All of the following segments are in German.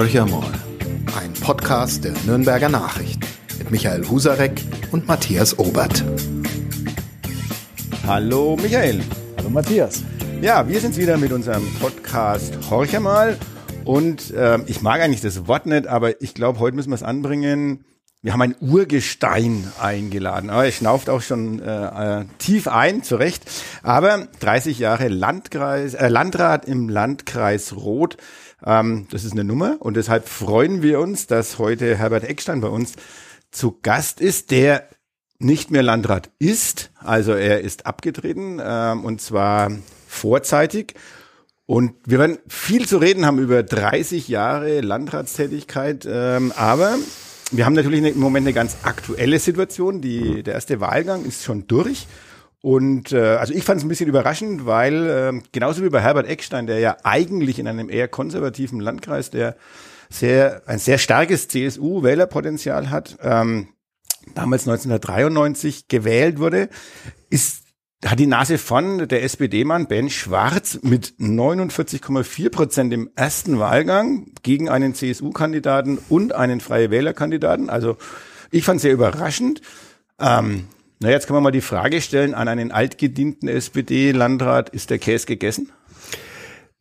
Horcher mal, ein Podcast der Nürnberger Nachricht mit Michael Husarek und Matthias Obert. Hallo Michael. Hallo Matthias. Ja, wir sind wieder mit unserem Podcast Horcher mal und äh, ich mag eigentlich das Wort nicht, aber ich glaube, heute müssen wir es anbringen. Wir haben ein Urgestein eingeladen. Aber er schnauft auch schon äh, äh, tief ein, zu Recht. Aber 30 Jahre Landkreis, äh, Landrat im Landkreis Roth. Ähm, das ist eine Nummer. Und deshalb freuen wir uns, dass heute Herbert Eckstein bei uns zu Gast ist, der nicht mehr Landrat ist. Also er ist abgetreten ähm, und zwar vorzeitig. Und wir werden viel zu reden haben über 30 Jahre Landratstätigkeit. Ähm, aber wir haben natürlich im Moment eine ganz aktuelle Situation. Die, der erste Wahlgang ist schon durch. Und äh, also ich fand es ein bisschen überraschend, weil äh, genauso wie bei Herbert Eckstein, der ja eigentlich in einem eher konservativen Landkreis, der sehr ein sehr starkes CSU-Wählerpotenzial hat, ähm, damals 1993 gewählt wurde, ist hat die Nase von der SPD-Mann Ben Schwarz mit 49,4 Prozent im ersten Wahlgang gegen einen CSU-Kandidaten und einen Freie Wähler-Kandidaten. Also ich fand es sehr überraschend. Ähm, na, jetzt kann man mal die Frage stellen an einen altgedienten SPD-Landrat, ist der Käse gegessen?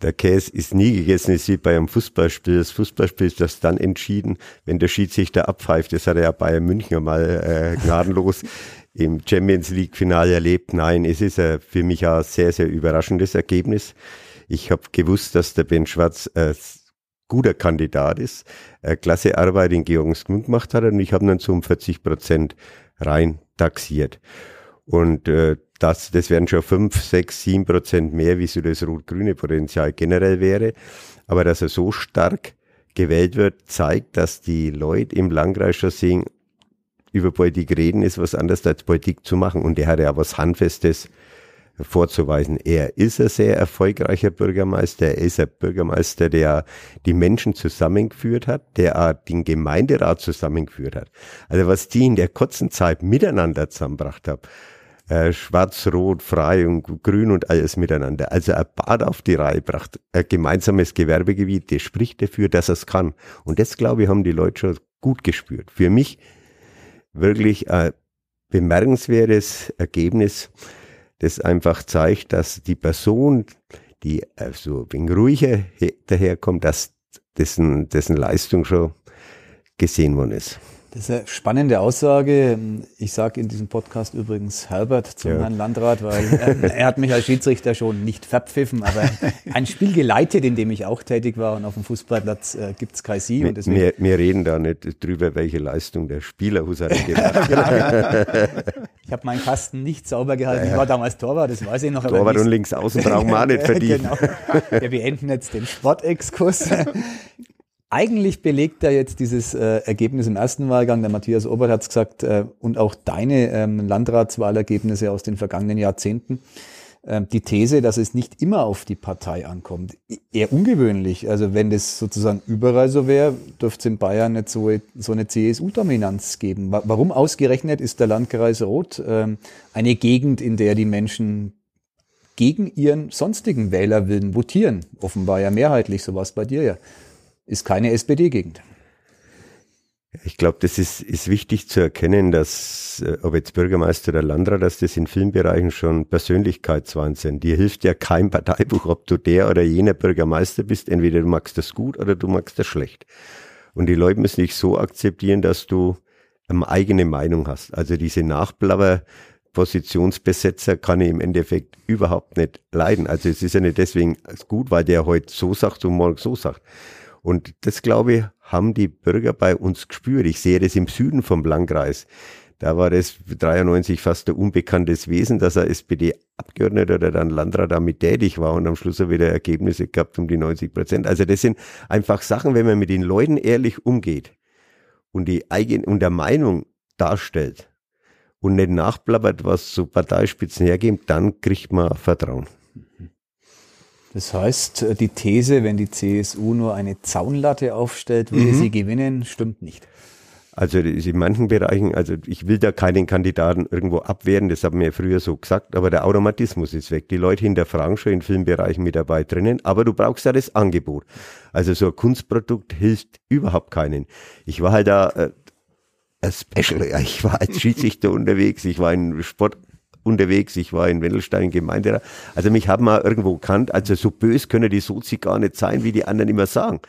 Der Käse ist nie gegessen, ist wie bei einem Fußballspiel. Das Fußballspiel ist das dann entschieden, wenn der Schiedsrichter abpfeift. Das hat er ja Bayern München mal äh, gnadenlos im Champions League Finale erlebt. Nein, es ist äh, für mich ein sehr, sehr überraschendes Ergebnis. Ich habe gewusst, dass der Ben Schwarz äh, guter Kandidat ist, äh, klasse Arbeit in Georgensgmünd gemacht hat und ich habe dann so um 40 Prozent rein taxiert. Und äh, das, das wären schon fünf, sechs, sieben Prozent mehr, wie so das rot-grüne Potenzial generell wäre. Aber dass er so stark gewählt wird, zeigt, dass die Leute im Landkreis schon sehen, über Politik reden ist was anderes als Politik zu machen. Und er hat ja was Handfestes vorzuweisen. Er ist ein sehr erfolgreicher Bürgermeister. Er ist ein Bürgermeister, der die Menschen zusammengeführt hat, der den Gemeinderat zusammengeführt hat. Also was die in der kurzen Zeit miteinander zusammengebracht haben, äh, schwarz, rot, frei und grün und alles miteinander. Also ein Bad auf die Reihe bracht, ein gemeinsames Gewerbegebiet, das spricht dafür, dass er es kann. Und das, glaube ich, haben die Leute schon gut gespürt. Für mich wirklich ein bemerkenswertes Ergebnis, das einfach zeigt, dass die Person, die also ein ruhiger daherkommt, dass dessen, dessen Leistung schon gesehen worden ist. Das ist eine spannende Aussage. Ich sage in diesem Podcast übrigens Herbert zum ja. Herrn Landrat, weil er, er, hat mich als Schiedsrichter schon nicht verpfiffen, aber ein Spiel geleitet, in dem ich auch tätig war und auf dem Fußballplatz äh, gibt es kein Sie. Wir, wir, wir, reden da nicht drüber, welche Leistung der Spieler Husarek gemacht hat. ich habe meinen Kasten nicht sauber gehalten. Ich war damals Torwart, das weiß ich noch. Torwart und links außen brauchen wir auch nicht verdienen. genau. Wir beenden jetzt den Sportexkurs. Eigentlich belegt er jetzt dieses äh, Ergebnis im ersten Wahlgang, der Matthias Obert hat es gesagt, äh, und auch deine ähm, Landratswahlergebnisse aus den vergangenen Jahrzehnten, äh, die These, dass es nicht immer auf die Partei ankommt. Eher ungewöhnlich. Also wenn das sozusagen überall so wäre, dürfte es in Bayern nicht so, so eine CSU-Dominanz geben. Warum ausgerechnet ist der Landkreis Roth ähm, eine Gegend, in der die Menschen gegen ihren sonstigen Wählerwillen votieren? Offenbar ja mehrheitlich, sowas bei dir ja ist keine SPD-Gegend. Ich glaube, das ist, ist wichtig zu erkennen, dass, äh, ob jetzt Bürgermeister oder Landrat, dass das in vielen Bereichen schon Persönlichkeitswahnsinn. Dir hilft ja kein Parteibuch, ob du der oder jener Bürgermeister bist. Entweder du magst das gut oder du magst das schlecht. Und die Leute müssen dich so akzeptieren, dass du eine eigene Meinung hast. Also diese Nachblabber, Positionsbesetzer kann ich im Endeffekt überhaupt nicht leiden. Also es ist ja nicht deswegen gut, weil der heute so sagt und morgen so sagt. Und das, glaube ich, haben die Bürger bei uns gespürt. Ich sehe das im Süden vom Landkreis. Da war das 93 fast ein unbekanntes Wesen, dass er SPD-Abgeordneter oder dann Landrat damit tätig war und am Schluss er wieder Ergebnisse gehabt um die 90 Prozent. Also das sind einfach Sachen, wenn man mit den Leuten ehrlich umgeht und die eigene, und der Meinung darstellt und nicht nachplappert, was so Parteispitzen hergeben, dann kriegt man Vertrauen. Das heißt, äh, die These, wenn die CSU nur eine Zaunlatte aufstellt, würde mhm. sie gewinnen, stimmt nicht. Also das ist in manchen Bereichen, also ich will da keinen Kandidaten irgendwo abwehren, das haben wir früher so gesagt, aber der Automatismus ist weg. Die Leute hinterfragen schon in vielen Bereichen mit dabei drinnen, aber du brauchst ja das Angebot. Also so ein Kunstprodukt hilft überhaupt keinen. Ich war halt da äh, Special, ich war als Schiedsrichter unterwegs, ich war in Sport unterwegs, ich war in Wendelstein Gemeinderat. Also mich haben wir irgendwo kannt, also so bös können die Sozi gar nicht sein, wie die anderen immer sagen.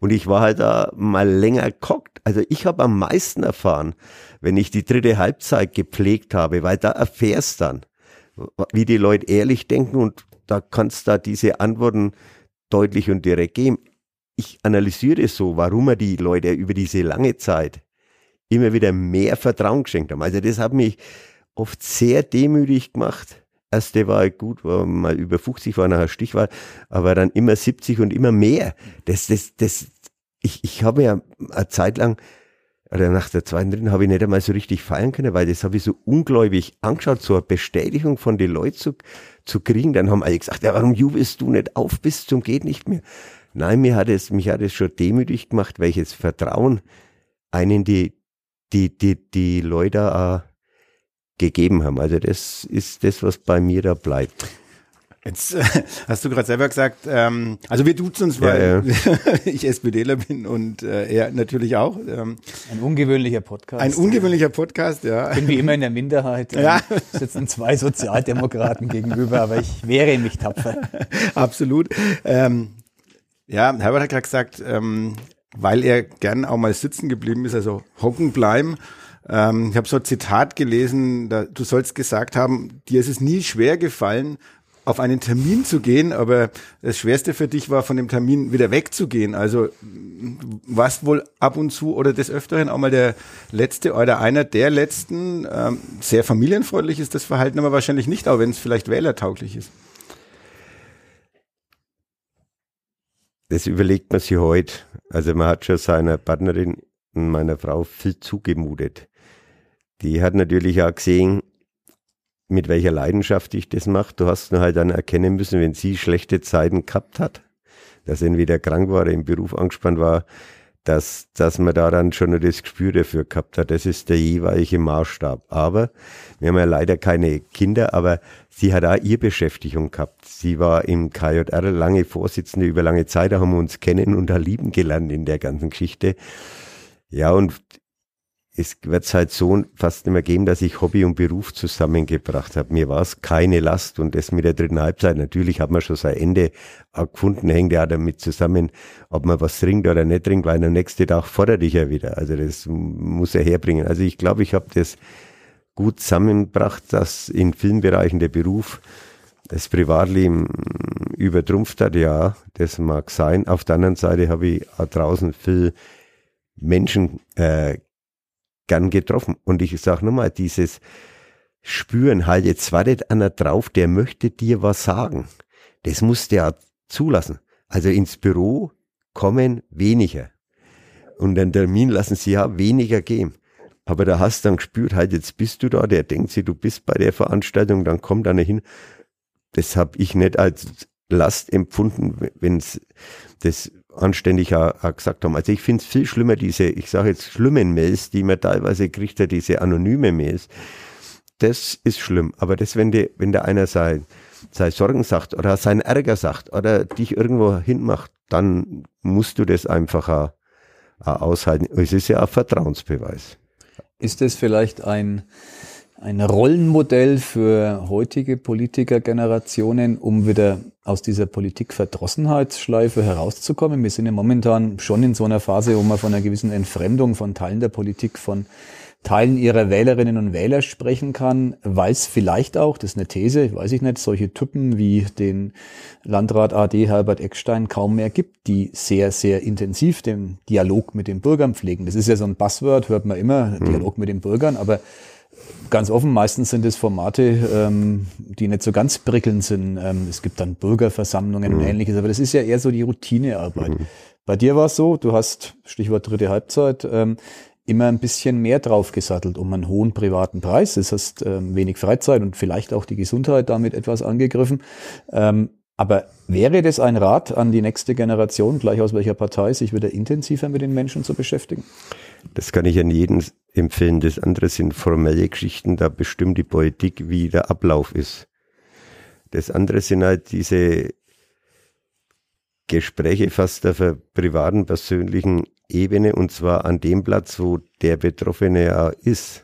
Und ich war halt da mal länger kockt. Also ich habe am meisten erfahren, wenn ich die dritte Halbzeit gepflegt habe, weil da erfährst dann, wie die Leute ehrlich denken und da kannst da diese Antworten deutlich und direkt geben. Ich analysiere so, warum er die Leute über diese lange Zeit immer wieder mehr Vertrauen geschenkt haben. Also das hat mich oft sehr demütig gemacht. Erste war gut, war mal über 50 war nachher Stichwahl, aber dann immer 70 und immer mehr. Das, das, das, ich, ich habe ja eine Zeit lang, oder nach der zweiten, dritten habe ich nicht einmal so richtig feiern können, weil das habe ich so ungläubig angeschaut, so eine Bestätigung von den Leuten zu, zu kriegen. Dann haben alle gesagt, ja, warum jubelst du nicht auf bis zum geht nicht mehr? Nein, mir hat es, mich hat es schon demütig gemacht, welches Vertrauen einen die, die, die, die Leute gegeben haben. Also das ist das, was bei mir da bleibt. Jetzt äh, hast du gerade selber gesagt, ähm, also wir duzen uns, weil ja, ja. ich SPDler bin und äh, er natürlich auch. Ähm, ein ungewöhnlicher Podcast. Ein ungewöhnlicher Podcast, ja. Ich bin wie immer in der Minderheit. Ja. Ähm, sitzen zwei Sozialdemokraten gegenüber, aber ich wehre mich tapfer. Absolut. Ähm, ja, Herbert hat gerade gesagt, ähm, weil er gern auch mal sitzen geblieben ist, also hocken bleiben. Ähm, ich habe so ein Zitat gelesen, da, du sollst gesagt haben, dir ist es nie schwer gefallen, auf einen Termin zu gehen, aber das Schwerste für dich war, von dem Termin wieder wegzugehen. Also warst wohl ab und zu oder des Öfteren auch mal der Letzte oder einer der Letzten. Ähm, sehr familienfreundlich ist das Verhalten aber wahrscheinlich nicht, auch wenn es vielleicht wählertauglich ist. Das überlegt man sich heute. Also man hat schon seiner Partnerin meiner Frau viel zugemutet. Die hat natürlich auch gesehen, mit welcher Leidenschaft ich das mache. Du hast nur halt dann erkennen müssen, wenn sie schlechte Zeiten gehabt hat, dass sie entweder krank war oder im Beruf angespannt war, dass, dass man da dann schon das Gespür dafür gehabt hat. Das ist der jeweilige Maßstab. Aber wir haben ja leider keine Kinder, aber sie hat auch ihr Beschäftigung gehabt. Sie war im KJR lange Vorsitzende über lange Zeit, da haben wir uns kennen und da lieben gelernt in der ganzen Geschichte. Ja, und es wird halt so fast nicht mehr geben, dass ich Hobby und Beruf zusammengebracht habe. Mir war es keine Last und das mit der dritten Halbzeit. Natürlich hat man schon sein Ende gefunden, hängt ja damit zusammen, ob man was trinkt oder nicht trinkt, weil der nächste Tag fordert dich ja wieder. Also das muss er herbringen. Also ich glaube, ich habe das gut zusammengebracht, dass in vielen Bereichen der Beruf das Privatleben übertrumpft hat. Ja, das mag sein. Auf der anderen Seite habe ich draußen viel Menschen äh, gern getroffen. Und ich sage nochmal, dieses Spüren, halt jetzt wartet einer drauf, der möchte dir was sagen. Das musst du ja zulassen. Also ins Büro kommen weniger. Und den Termin lassen sie ja weniger gehen. Aber da hast du dann gespürt, halt jetzt bist du da, der denkt sich, du bist bei der Veranstaltung, dann kommt einer hin. Das habe ich nicht als Last empfunden, wenn das anständig auch, auch gesagt haben. Also ich finde es viel schlimmer, diese, ich sage jetzt schlimmen Mails, die man teilweise kriegt, diese anonyme Mails. Das ist schlimm. Aber das, wenn, die, wenn der einer sein, sein Sorgen sagt oder sein Ärger sagt oder dich irgendwo hinmacht, dann musst du das einfach auch, auch aushalten. Es ist ja ein Vertrauensbeweis. Ist das vielleicht ein, ein Rollenmodell für heutige Politikergenerationen, um wieder aus dieser Politikverdrossenheitsschleife herauszukommen. Wir sind ja momentan schon in so einer Phase, wo man von einer gewissen Entfremdung von Teilen der Politik, von Teilen ihrer Wählerinnen und Wähler sprechen kann, weil es vielleicht auch, das ist eine These, weiß ich nicht, solche Typen wie den Landrat AD Herbert Eckstein kaum mehr gibt, die sehr, sehr intensiv den Dialog mit den Bürgern pflegen. Das ist ja so ein Buzzword, hört man immer, mhm. Dialog mit den Bürgern, aber Ganz offen, meistens sind es Formate, ähm, die nicht so ganz prickelnd sind. Ähm, es gibt dann Bürgerversammlungen mhm. und ähnliches, aber das ist ja eher so die Routinearbeit. Mhm. Bei dir war es so, du hast, Stichwort dritte Halbzeit, ähm, immer ein bisschen mehr draufgesattelt um einen hohen privaten Preis. Das heißt, ähm, wenig Freizeit und vielleicht auch die Gesundheit damit etwas angegriffen. Ähm, aber wäre das ein Rat an die nächste Generation, gleich aus welcher Partei, sich wieder intensiver mit den Menschen zu beschäftigen? Das kann ich an jeden empfehlen. Das andere sind formelle Geschichten, da bestimmt die Politik, wie der Ablauf ist. Das andere sind halt diese Gespräche fast auf einer privaten, persönlichen Ebene und zwar an dem Platz, wo der Betroffene ja ist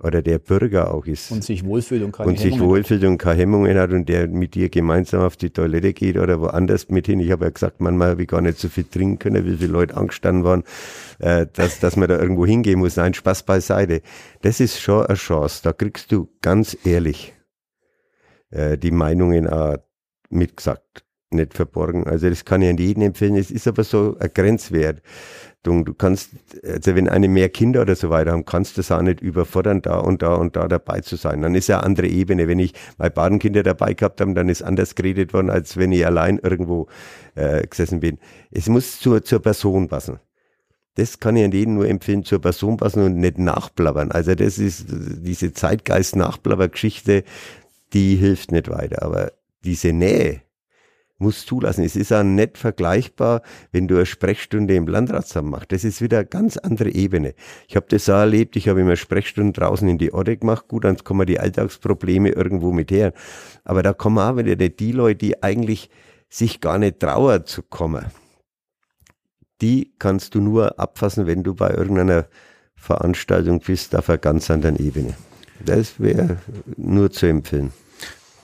oder der Bürger auch ist. Und sich wohlfühlt und keine und sich wohlfühlt und keine Hemmungen hat und der mit dir gemeinsam auf die Toilette geht oder woanders mit hin. Ich habe ja gesagt, manchmal habe ich gar nicht so viel trinken können, wie viele Leute angestanden waren, äh, dass, dass man da irgendwo hingehen muss. Nein, Spaß beiseite. Das ist schon eine Chance. Da kriegst du ganz ehrlich äh, die Meinungen auch mitgesagt, nicht verborgen. Also das kann ich an jeden empfehlen. Es ist aber so ein Grenzwert. Du kannst, also wenn eine mehr Kinder oder so weiter haben, kannst du das auch nicht überfordern, da und da und da dabei zu sein. Dann ist ja eine andere Ebene. Wenn ich meine Badenkinder dabei gehabt habe, dann ist anders geredet worden, als wenn ich allein irgendwo äh, gesessen bin. Es muss zur, zur Person passen. Das kann ich an jeden nur empfehlen, zur Person passen und nicht nachplappern. Also das ist diese Zeitgeist-Nachplapper-Geschichte, die hilft nicht weiter. Aber diese Nähe, muss zulassen. Es ist auch nicht vergleichbar, wenn du eine Sprechstunde im Landratsamt machst. Das ist wieder eine ganz andere Ebene. Ich habe das auch erlebt, ich habe immer Sprechstunden draußen in die Orte gemacht. Gut, dann kommen die Alltagsprobleme irgendwo mit her. Aber da kommen auch wieder die Leute, die eigentlich sich gar nicht trauen zu kommen. Die kannst du nur abfassen, wenn du bei irgendeiner Veranstaltung bist auf einer ganz anderen Ebene. Das wäre nur zu empfehlen.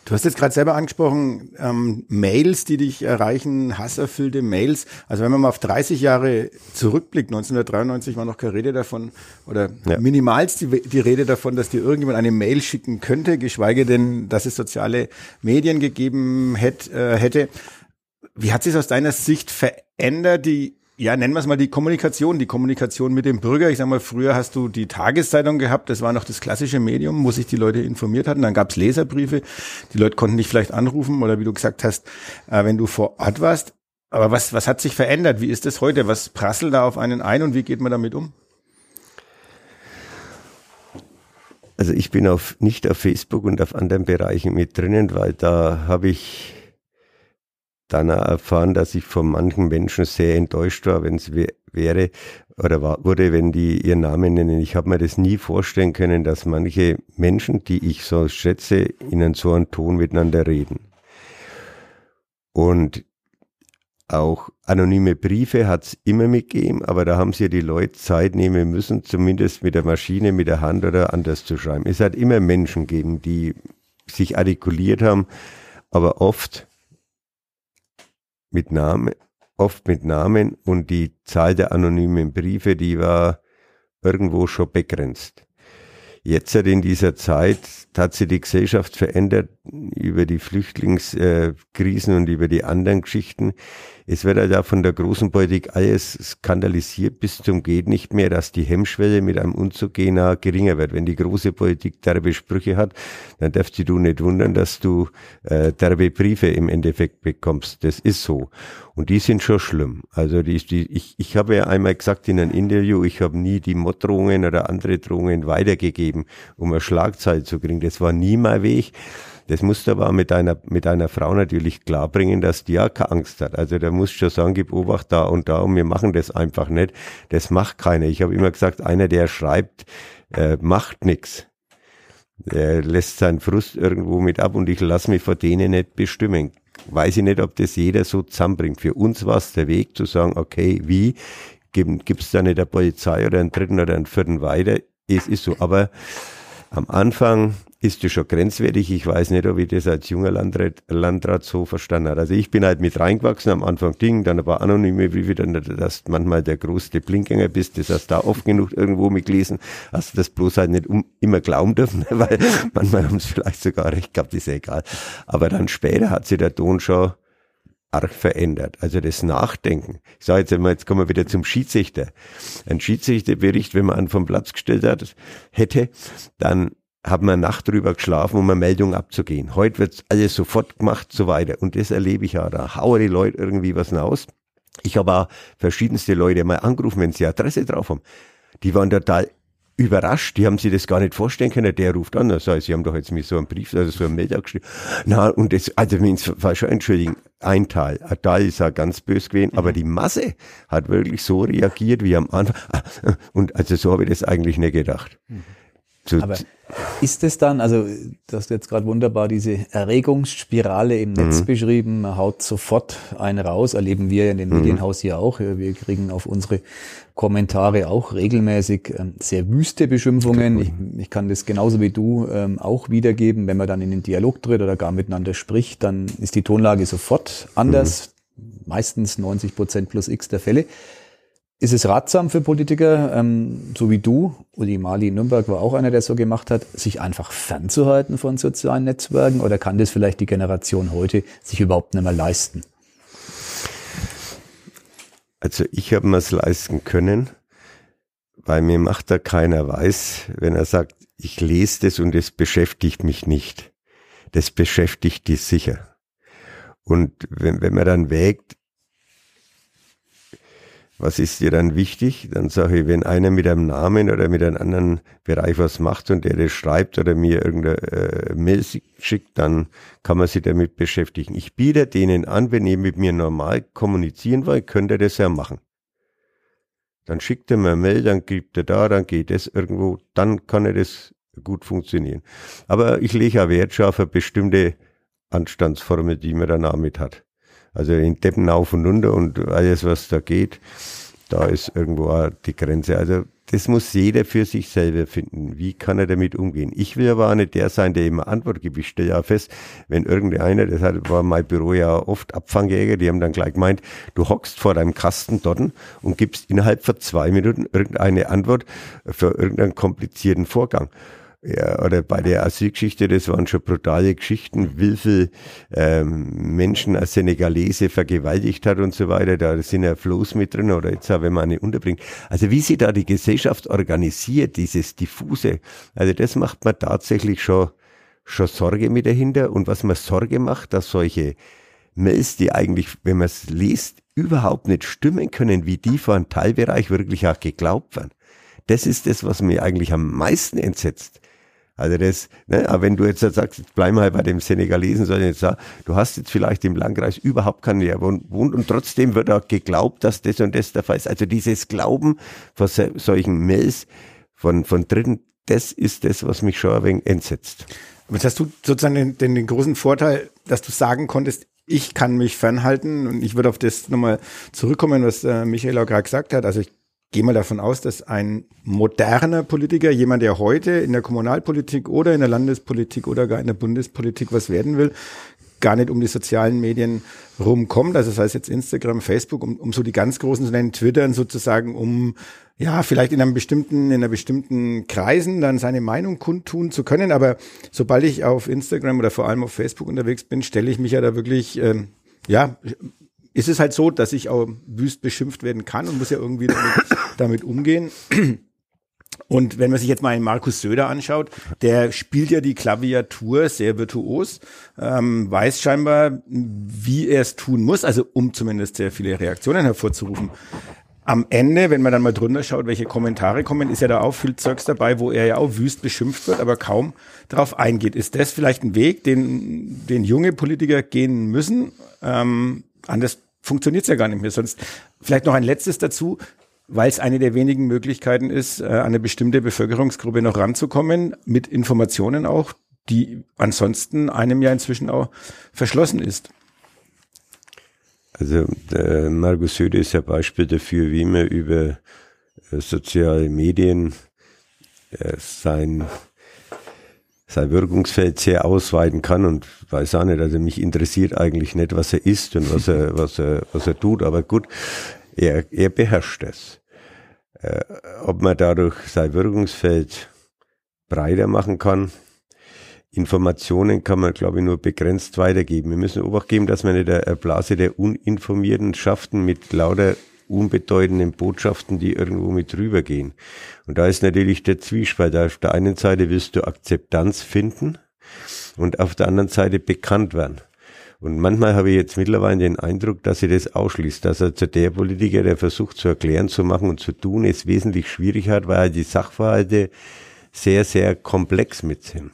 Du hast jetzt gerade selber angesprochen, ähm, Mails, die dich erreichen, hasserfüllte Mails. Also wenn man mal auf 30 Jahre zurückblickt, 1993 war noch keine Rede davon oder ja. minimalst die, die Rede davon, dass dir irgendjemand eine Mail schicken könnte, geschweige denn, dass es soziale Medien gegeben hätt, äh, hätte. Wie hat sich aus deiner Sicht verändert, die ja, nennen wir es mal die Kommunikation, die Kommunikation mit dem Bürger. Ich sag mal, früher hast du die Tageszeitung gehabt, das war noch das klassische Medium, wo sich die Leute informiert hatten. Dann gab's Leserbriefe, die Leute konnten dich vielleicht anrufen oder wie du gesagt hast, äh, wenn du vor Ort warst. Aber was, was hat sich verändert? Wie ist das heute? Was prasselt da auf einen ein und wie geht man damit um? Also ich bin auf, nicht auf Facebook und auf anderen Bereichen mit drinnen, weil da habe ich dann erfahren, dass ich von manchen Menschen sehr enttäuscht war, wenn es wäre oder war, wurde, wenn die ihren Namen nennen. Ich habe mir das nie vorstellen können, dass manche Menschen, die ich so schätze, in so einem Ton miteinander reden. Und auch anonyme Briefe hat's immer mitgegeben, aber da haben sich die Leute Zeit nehmen müssen, zumindest mit der Maschine, mit der Hand oder anders zu schreiben. Es hat immer Menschen gegeben, die sich artikuliert haben, aber oft mit Namen, oft mit Namen und die Zahl der anonymen Briefe, die war irgendwo schon begrenzt. Jetzt in dieser Zeit hat sich die Gesellschaft verändert über die Flüchtlingskrisen und über die anderen Geschichten. Es wird halt auch von der großen Politik alles skandalisiert bis zum geht nicht mehr, dass die Hemmschwelle mit einem umzugehen geringer wird. Wenn die große Politik derbe Sprüche hat, dann darfst du nicht wundern, dass du äh, derbe Briefe im Endeffekt bekommst. Das ist so. Und die sind schon schlimm. Also die, die, ich, ich habe ja einmal gesagt in einem Interview, ich habe nie die Morddrohungen oder andere Drohungen weitergegeben, um eine Schlagzeile zu kriegen. Das war nie mein Weg. Das musst du aber auch mit einer, mit einer Frau natürlich klarbringen, dass die ja keine Angst hat. Also da musst du schon sagen, gib Obacht da und da und wir machen das einfach nicht. Das macht keiner. Ich habe immer gesagt, einer, der schreibt, äh, macht nichts. Er lässt seinen Frust irgendwo mit ab und ich lasse mich vor denen nicht bestimmen. Weiß ich nicht, ob das jeder so zusammenbringt. Für uns war es der Weg zu sagen, okay, wie, gibt es da nicht der Polizei oder einen dritten oder einen vierten weiter? Es ist so. Aber am Anfang ist das schon grenzwertig. Ich weiß nicht, ob ich das als junger Landrat, Landrat so verstanden habe. Also ich bin halt mit reingewachsen, am Anfang Ding, dann ein paar anonyme Briefe, dann dass du manchmal der größte Blinkgänger bist, das hast du da oft genug irgendwo mitgelesen, hast du das bloß halt nicht um, immer glauben dürfen, weil manchmal haben sie vielleicht sogar recht gehabt, ist ja egal. Aber dann später hat sich der Ton schon arg verändert. Also das Nachdenken. Ich sage jetzt einmal, jetzt kommen wir wieder zum Schiedsrichter. Ein Schiedsrichterbericht, wenn man einen vom Platz gestellt hat, hätte, dann haben wir Nacht drüber geschlafen, um eine Meldung abzugehen. Heute wird alles sofort gemacht, so weiter. Und das erlebe ich auch. Da hauen die Leute irgendwie was raus. Ich habe auch verschiedenste Leute mal angerufen, wenn sie Adresse drauf haben. Die waren total überrascht, die haben sich das gar nicht vorstellen können. Der ruft an, das heißt, sie haben doch jetzt mir so einen Brief, also so einen Mail geschrieben. Na, und das, also es war schon, entschuldigen, ein Teil, ein Teil ist ja ganz bös gewesen, mhm. aber die Masse hat wirklich so reagiert wie am Anfang. Und also so habe ich das eigentlich nicht gedacht. Mhm. So, aber ist es dann, also du hast jetzt gerade wunderbar diese Erregungsspirale im Netz mhm. beschrieben, man haut sofort einen raus, erleben wir in den mhm. Medienhaus hier auch. Wir kriegen auf unsere Kommentare auch regelmäßig ähm, sehr wüste Beschimpfungen. Ich, ich, kann das genauso wie du ähm, auch wiedergeben. Wenn man dann in den Dialog tritt oder gar miteinander spricht, dann ist die Tonlage sofort anders. Mhm. Meistens 90 Prozent plus X der Fälle. Ist es ratsam für Politiker, ähm, so wie du, Uli Mali in Nürnberg war auch einer, der so gemacht hat, sich einfach fernzuhalten von sozialen Netzwerken? Oder kann das vielleicht die Generation heute sich überhaupt nicht mehr leisten? Also ich habe mir es leisten können, weil mir macht da keiner weiß, wenn er sagt, ich lese das und es beschäftigt mich nicht. Das beschäftigt die sicher. Und wenn, wenn man dann wägt, was ist dir dann wichtig? Dann sage ich, wenn einer mit einem Namen oder mit einem anderen Bereich was macht und der das schreibt oder mir irgendeine äh, Mail schickt, dann kann man sich damit beschäftigen. Ich biete denen an, wenn ihr mit mir normal kommunizieren wollt, könnt ihr das ja machen. Dann schickt er mir eine Mail, dann gibt er da, dann geht es irgendwo, dann kann er das gut funktionieren. Aber ich lege auch Wert schon auf eine bestimmte Anstandsformel, die man dann damit hat. Also in Deppen auf und runter und alles, was da geht, da ist irgendwo auch die Grenze. Also das muss jeder für sich selber finden. Wie kann er damit umgehen? Ich will aber auch nicht der sein, der immer Antwort gibt. Ich stelle ja fest, wenn irgendeiner, das war mein Büro ja oft Abfangjäger, die haben dann gleich gemeint, du hockst vor deinem Kasten dort und gibst innerhalb von zwei Minuten irgendeine Antwort für irgendeinen komplizierten Vorgang ja, oder bei der Asylgeschichte, das waren schon brutale Geschichten, wie viel ähm, Menschen als Senegalese vergewaltigt hat und so weiter. Da sind ja Floß mit drin oder jetzt auch, wenn man eine unterbringt. Also wie sich da die Gesellschaft organisiert, dieses diffuse, also das macht man tatsächlich schon, schon Sorge mit dahinter. Und was man Sorge macht, dass solche Mails, die eigentlich, wenn man es liest, überhaupt nicht stimmen können, wie die von Teilbereich wirklich auch geglaubt werden. Das ist das, was mir eigentlich am meisten entsetzt. Also das, ne, aber wenn du jetzt sagst, jetzt bleiben wir halt bei dem Senegalesen, sondern jetzt sagen, du hast jetzt vielleicht im Landkreis überhaupt keinen wohnt und trotzdem wird auch geglaubt, dass das und das der Fall ist. Also dieses Glauben von solchen Mails von, von Dritten, das ist das, was mich schon ein wenig entsetzt. Aber jetzt hast du sozusagen den, den, den großen Vorteil, dass du sagen konntest, ich kann mich fernhalten und ich würde auf das nochmal zurückkommen, was äh, Michael auch gerade gesagt hat. Also ich gehe mal davon aus, dass ein moderner Politiker, jemand, der heute in der Kommunalpolitik oder in der Landespolitik oder gar in der Bundespolitik was werden will, gar nicht um die sozialen Medien rumkommt. Also das heißt jetzt Instagram, Facebook, um, um so die ganz großen zu nennen, Twitter sozusagen, um ja, vielleicht in einem bestimmten, in einer bestimmten Kreisen dann seine Meinung kundtun zu können. Aber sobald ich auf Instagram oder vor allem auf Facebook unterwegs bin, stelle ich mich ja da wirklich, ähm, ja, ist es halt so, dass ich auch wüst beschimpft werden kann und muss ja irgendwie damit, damit umgehen. Und wenn man sich jetzt mal einen Markus Söder anschaut, der spielt ja die Klaviatur sehr virtuos, ähm, weiß scheinbar, wie er es tun muss, also um zumindest sehr viele Reaktionen hervorzurufen. Am Ende, wenn man dann mal drunter schaut, welche Kommentare kommen, ist ja da auch viel Zeugs dabei, wo er ja auch wüst beschimpft wird, aber kaum darauf eingeht. Ist das vielleicht ein Weg, den, den junge Politiker gehen müssen? Ähm, anders funktioniert es ja gar nicht mehr. Sonst vielleicht noch ein letztes dazu, weil es eine der wenigen Möglichkeiten ist, äh, an eine bestimmte Bevölkerungsgruppe noch ranzukommen, mit Informationen auch, die ansonsten einem ja inzwischen auch verschlossen ist. Also der Markus Söder ist ja Beispiel dafür, wie man über äh, soziale Medien äh, sein sein Wirkungsfeld sehr ausweiten kann und weiß auch nicht, also mich interessiert eigentlich nicht, was er isst und was er, was er, was er tut, aber gut, er, er beherrscht es. Äh, ob man dadurch sein Wirkungsfeld breiter machen kann, Informationen kann man, glaube ich, nur begrenzt weitergeben. Wir müssen Obacht geben, dass man nicht eine Blase der Uninformierten schaften mit lauter unbedeutenden Botschaften, die irgendwo mit rübergehen. Und da ist natürlich der Zwiespalt. Auf der einen Seite willst du Akzeptanz finden und auf der anderen Seite bekannt werden. Und manchmal habe ich jetzt mittlerweile den Eindruck, dass sie das ausschließt, dass also der Politiker, der versucht zu erklären, zu machen und zu tun, es wesentlich schwierig hat, weil er die Sachverhalte sehr, sehr komplex mit sind.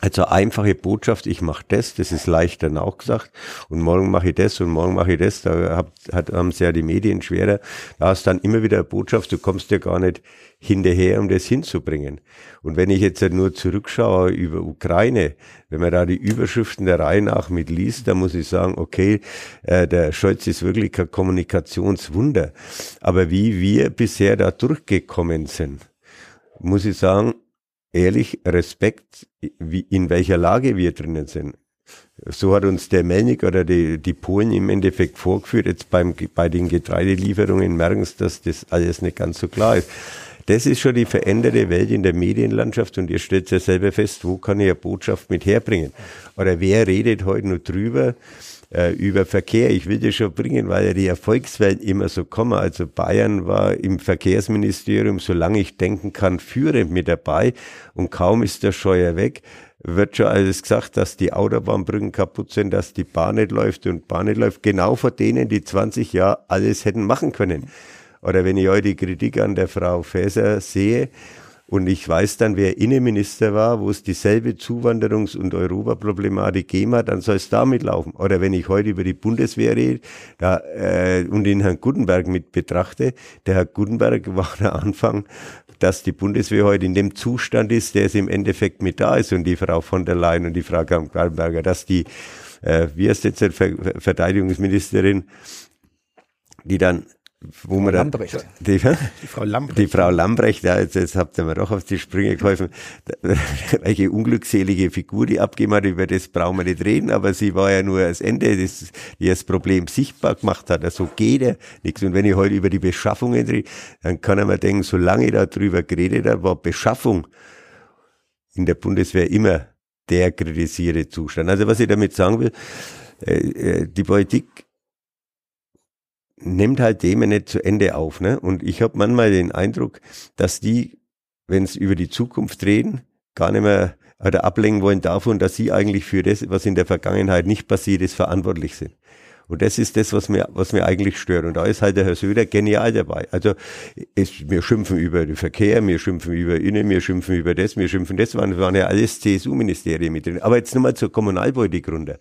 Also einfache Botschaft, ich mache das, das ist leichter nachgesagt und morgen mache ich das und morgen mache ich das, da hat, hat, haben sie ja die Medien schwerer. Da hast dann immer wieder eine Botschaft, du kommst ja gar nicht hinterher, um das hinzubringen. Und wenn ich jetzt nur zurückschaue über Ukraine, wenn man da die Überschriften der Reihe nach mitliest, dann muss ich sagen, okay, äh, der Scholz ist wirklich kein Kommunikationswunder. Aber wie wir bisher da durchgekommen sind, muss ich sagen, ehrlich Respekt, wie, in welcher Lage wir drinnen sind. So hat uns der Melnik oder die, die Polen im Endeffekt vorgeführt. Jetzt beim, bei den Getreidelieferungen merken sie, dass das alles nicht ganz so klar ist. Das ist schon die veränderte Welt in der Medienlandschaft und ihr stellt ja selber fest, wo kann ich eine Botschaft mit herbringen? Oder wer redet heute nur drüber? Äh, über Verkehr. Ich will das schon bringen, weil ja die Erfolgswelt immer so kommen. Also Bayern war im Verkehrsministerium, solange ich denken kann, führend mit dabei und kaum ist der Scheuer weg, wird schon alles gesagt, dass die Autobahnbrücken kaputt sind, dass die Bahn nicht läuft und Bahn nicht läuft. Genau vor denen, die 20 Jahre alles hätten machen können. Oder wenn ich heute die Kritik an der Frau Faeser sehe, und ich weiß dann, wer Innenminister war, wo es dieselbe Zuwanderungs- und Europaproblematik gegeben hat, dann soll es damit laufen. Oder wenn ich heute über die Bundeswehr rede da, äh, und den Herrn Gutenberg mit betrachte, der Herr Gutenberg war der Anfang, dass die Bundeswehr heute in dem Zustand ist, der es im Endeffekt mit da ist und die Frau von der Leyen und die Frau Gutenberger, dass die, äh, wie heißt jetzt, Verteidigungsministerin, die dann wo man Lambrecht. Da, die, die, Frau Lambrecht. Die Frau Lambrecht, ja, jetzt, jetzt habt ihr mir doch auf die Sprünge geholfen. Welche unglückselige Figur die abgegeben hat, über das brauchen wir nicht reden, aber sie war ja nur das Ende, das, die das Problem sichtbar gemacht hat. Also geht ja nichts. Und wenn ich heute über die Beschaffungen rede, dann kann man denken, solange ich da drüber geredet habe, war Beschaffung in der Bundeswehr immer der kritisierte Zustand. Also was ich damit sagen will, äh, äh die Politik nimmt halt Themen nicht zu Ende auf. Ne? Und ich habe manchmal den Eindruck, dass die, wenn es über die Zukunft reden, gar nicht mehr oder ablenken wollen davon, dass sie eigentlich für das, was in der Vergangenheit nicht passiert ist, verantwortlich sind. Und das ist das, was mir, was mir eigentlich stört. Und da ist halt der Herr Söder genial dabei. Also es, wir schimpfen über den Verkehr, wir schimpfen über Innen, wir schimpfen über das, wir schimpfen das, waren, waren ja alles CSU-Ministerien mit drin. Aber jetzt nochmal zur Kommunalpolitik runter.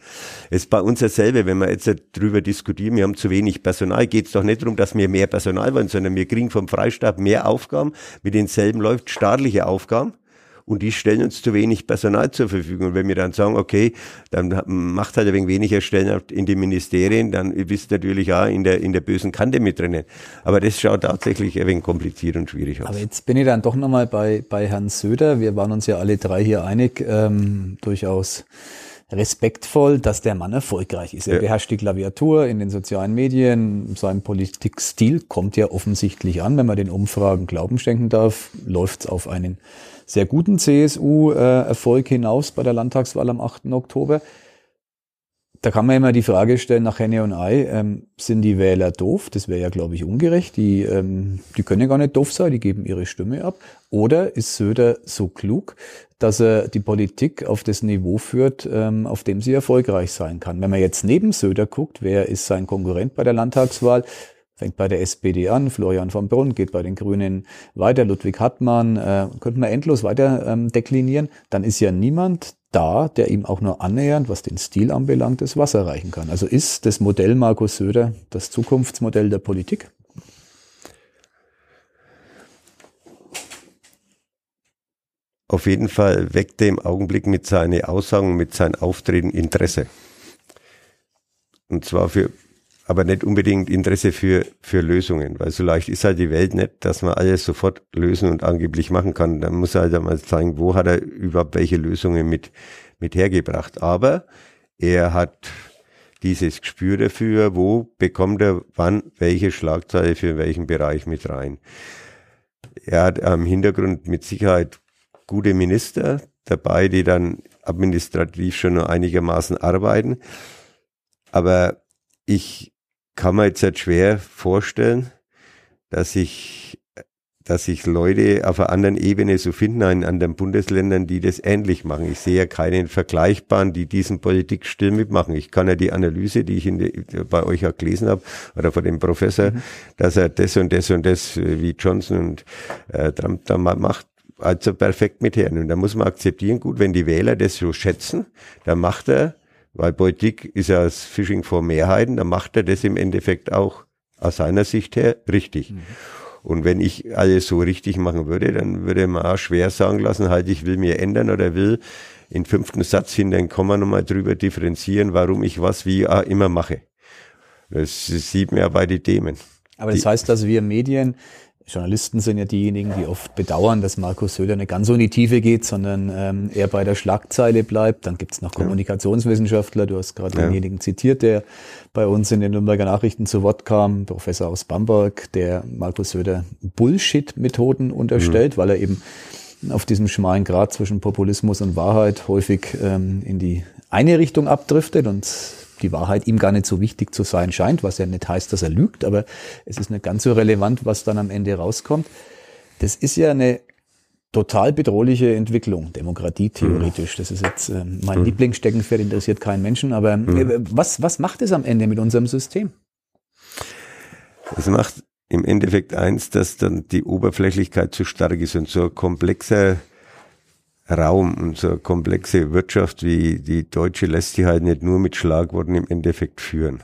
Es ist bei uns dasselbe, wenn wir jetzt darüber diskutieren, wir haben zu wenig Personal, geht es doch nicht darum, dass wir mehr Personal wollen, sondern wir kriegen vom Freistaat mehr Aufgaben, mit denselben läuft staatliche Aufgaben und die stellen uns zu wenig Personal zur Verfügung. Und wenn wir dann sagen, okay, dann macht halt ein wenig weniger Stellen in den Ministerien, dann bist du natürlich auch in der, in der bösen Kante mit drinnen. Aber das schaut tatsächlich ein wenig kompliziert und schwierig aus. Aber jetzt bin ich dann doch nochmal bei, bei Herrn Söder. Wir waren uns ja alle drei hier einig, ähm, durchaus respektvoll, dass der Mann erfolgreich ist. Er ja. beherrscht die Klaviatur in den sozialen Medien. Sein Politikstil kommt ja offensichtlich an. Wenn man den Umfragen Glauben schenken darf, läuft es auf einen sehr guten CSU-Erfolg hinaus bei der Landtagswahl am 8. Oktober. Da kann man immer die Frage stellen nach Henne und Ei, ähm, sind die Wähler doof? Das wäre ja, glaube ich, ungerecht. Die, ähm, die können ja gar nicht doof sein, die geben ihre Stimme ab. Oder ist Söder so klug, dass er die Politik auf das Niveau führt, ähm, auf dem sie erfolgreich sein kann? Wenn man jetzt neben Söder guckt, wer ist sein Konkurrent bei der Landtagswahl? Fängt bei der SPD an, Florian von Brunn geht bei den Grünen weiter, Ludwig Hartmann, äh, könnte man endlos weiter ähm, deklinieren. Dann ist ja niemand da, der ihm auch nur annähernd, was den Stil anbelangt, das Wasser reichen kann. Also ist das Modell Markus Söder das Zukunftsmodell der Politik? Auf jeden Fall weckt er im Augenblick mit seinen Aussagen, mit seinem Auftreten Interesse. Und zwar für aber nicht unbedingt Interesse für, für Lösungen, weil so leicht ist halt die Welt nicht, dass man alles sofort lösen und angeblich machen kann. Da muss er halt einmal zeigen, wo hat er überhaupt welche Lösungen mit, mit hergebracht. Aber er hat dieses Gespür dafür, wo bekommt er wann welche Schlagzeile für welchen Bereich mit rein. Er hat am Hintergrund mit Sicherheit gute Minister dabei, die dann administrativ schon noch einigermaßen arbeiten. Aber ich kann man jetzt halt schwer vorstellen, dass ich dass sich Leute auf einer anderen Ebene so finden, in anderen Bundesländern, die das ähnlich machen. Ich sehe ja keinen vergleichbaren, die diesen Politikstil mitmachen. Ich kann ja die Analyse, die ich die, bei euch auch gelesen habe, oder von dem Professor, mhm. dass er das und das und das äh, wie Johnson und äh, Trump da mal macht, also perfekt mit her. Und da muss man akzeptieren, gut, wenn die Wähler das so schätzen, dann macht er, weil Politik ist ja das Fishing vor Mehrheiten, dann macht er das im Endeffekt auch aus seiner Sicht her richtig. Mhm. Und wenn ich alles so richtig machen würde, dann würde man auch schwer sagen lassen, halt, ich will mir ändern oder will in fünften Satz hinter ein Komma nochmal drüber differenzieren, warum ich was wie auch immer mache. Das sieht man ja bei den Themen. Aber das heißt, dass wir Medien Journalisten sind ja diejenigen, die oft bedauern, dass Markus Söder nicht ganz so in die Tiefe geht, sondern ähm, er bei der Schlagzeile bleibt. Dann gibt's noch Kommunikationswissenschaftler, du hast gerade ja. denjenigen zitiert, der bei uns in den Nürnberger Nachrichten zu Wort kam, Professor aus Bamberg, der Markus Söder Bullshit-Methoden unterstellt, mhm. weil er eben auf diesem schmalen Grad zwischen Populismus und Wahrheit häufig ähm, in die eine Richtung abdriftet und die Wahrheit ihm gar nicht so wichtig zu sein scheint, was ja nicht heißt, dass er lügt, aber es ist nicht ganz so relevant, was dann am Ende rauskommt. Das ist ja eine total bedrohliche Entwicklung, Demokratie theoretisch. Das ist jetzt äh, mein mhm. Lieblingssteckenpferd, interessiert keinen Menschen, aber mhm. was, was macht es am Ende mit unserem System? Es macht im Endeffekt eins, dass dann die Oberflächlichkeit zu stark ist und so komplexer Raum und so eine komplexe Wirtschaft wie die deutsche lässt sich halt nicht nur mit Schlagworten im Endeffekt führen.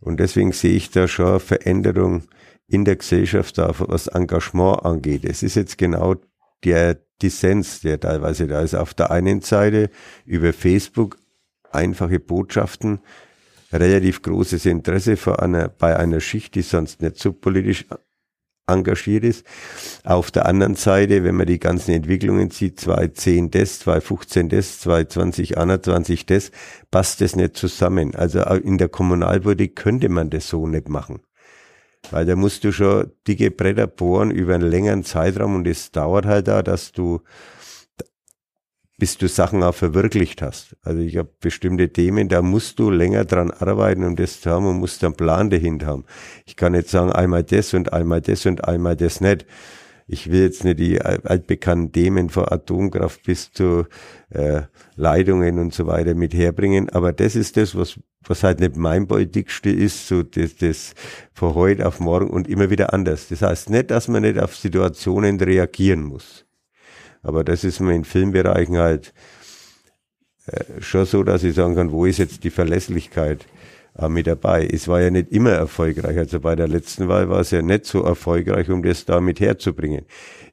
Und deswegen sehe ich da schon Veränderung in der Gesellschaft da, was Engagement angeht. Es ist jetzt genau der Dissens, der teilweise da ist. Auf der einen Seite über Facebook einfache Botschaften, relativ großes Interesse vor einer, bei einer Schicht, die sonst nicht so politisch engagiert ist. Auf der anderen Seite, wenn man die ganzen Entwicklungen sieht, 2010 das, 2015 das, 2020 21 das, passt das nicht zusammen. Also in der Kommunalpolitik könnte man das so nicht machen. Weil da musst du schon dicke Bretter bohren über einen längeren Zeitraum und es dauert halt da, dass du bis du Sachen auch verwirklicht hast. Also ich habe bestimmte Themen, da musst du länger dran arbeiten, um das zu haben und musst einen Plan dahinter haben. Ich kann nicht sagen, einmal das und einmal das und einmal das nicht. Ich will jetzt nicht die altbekannten Themen von Atomkraft bis zu äh, Leitungen und so weiter mit herbringen, aber das ist das, was, was halt nicht mein Politikstil ist, so das, das von heute auf morgen und immer wieder anders. Das heißt nicht, dass man nicht auf Situationen reagieren muss. Aber das ist mir in Filmbereichen halt äh, schon so, dass ich sagen kann, wo ist jetzt die Verlässlichkeit äh, mit dabei? Es war ja nicht immer erfolgreich. Also bei der letzten Wahl war es ja nicht so erfolgreich, um das damit herzubringen.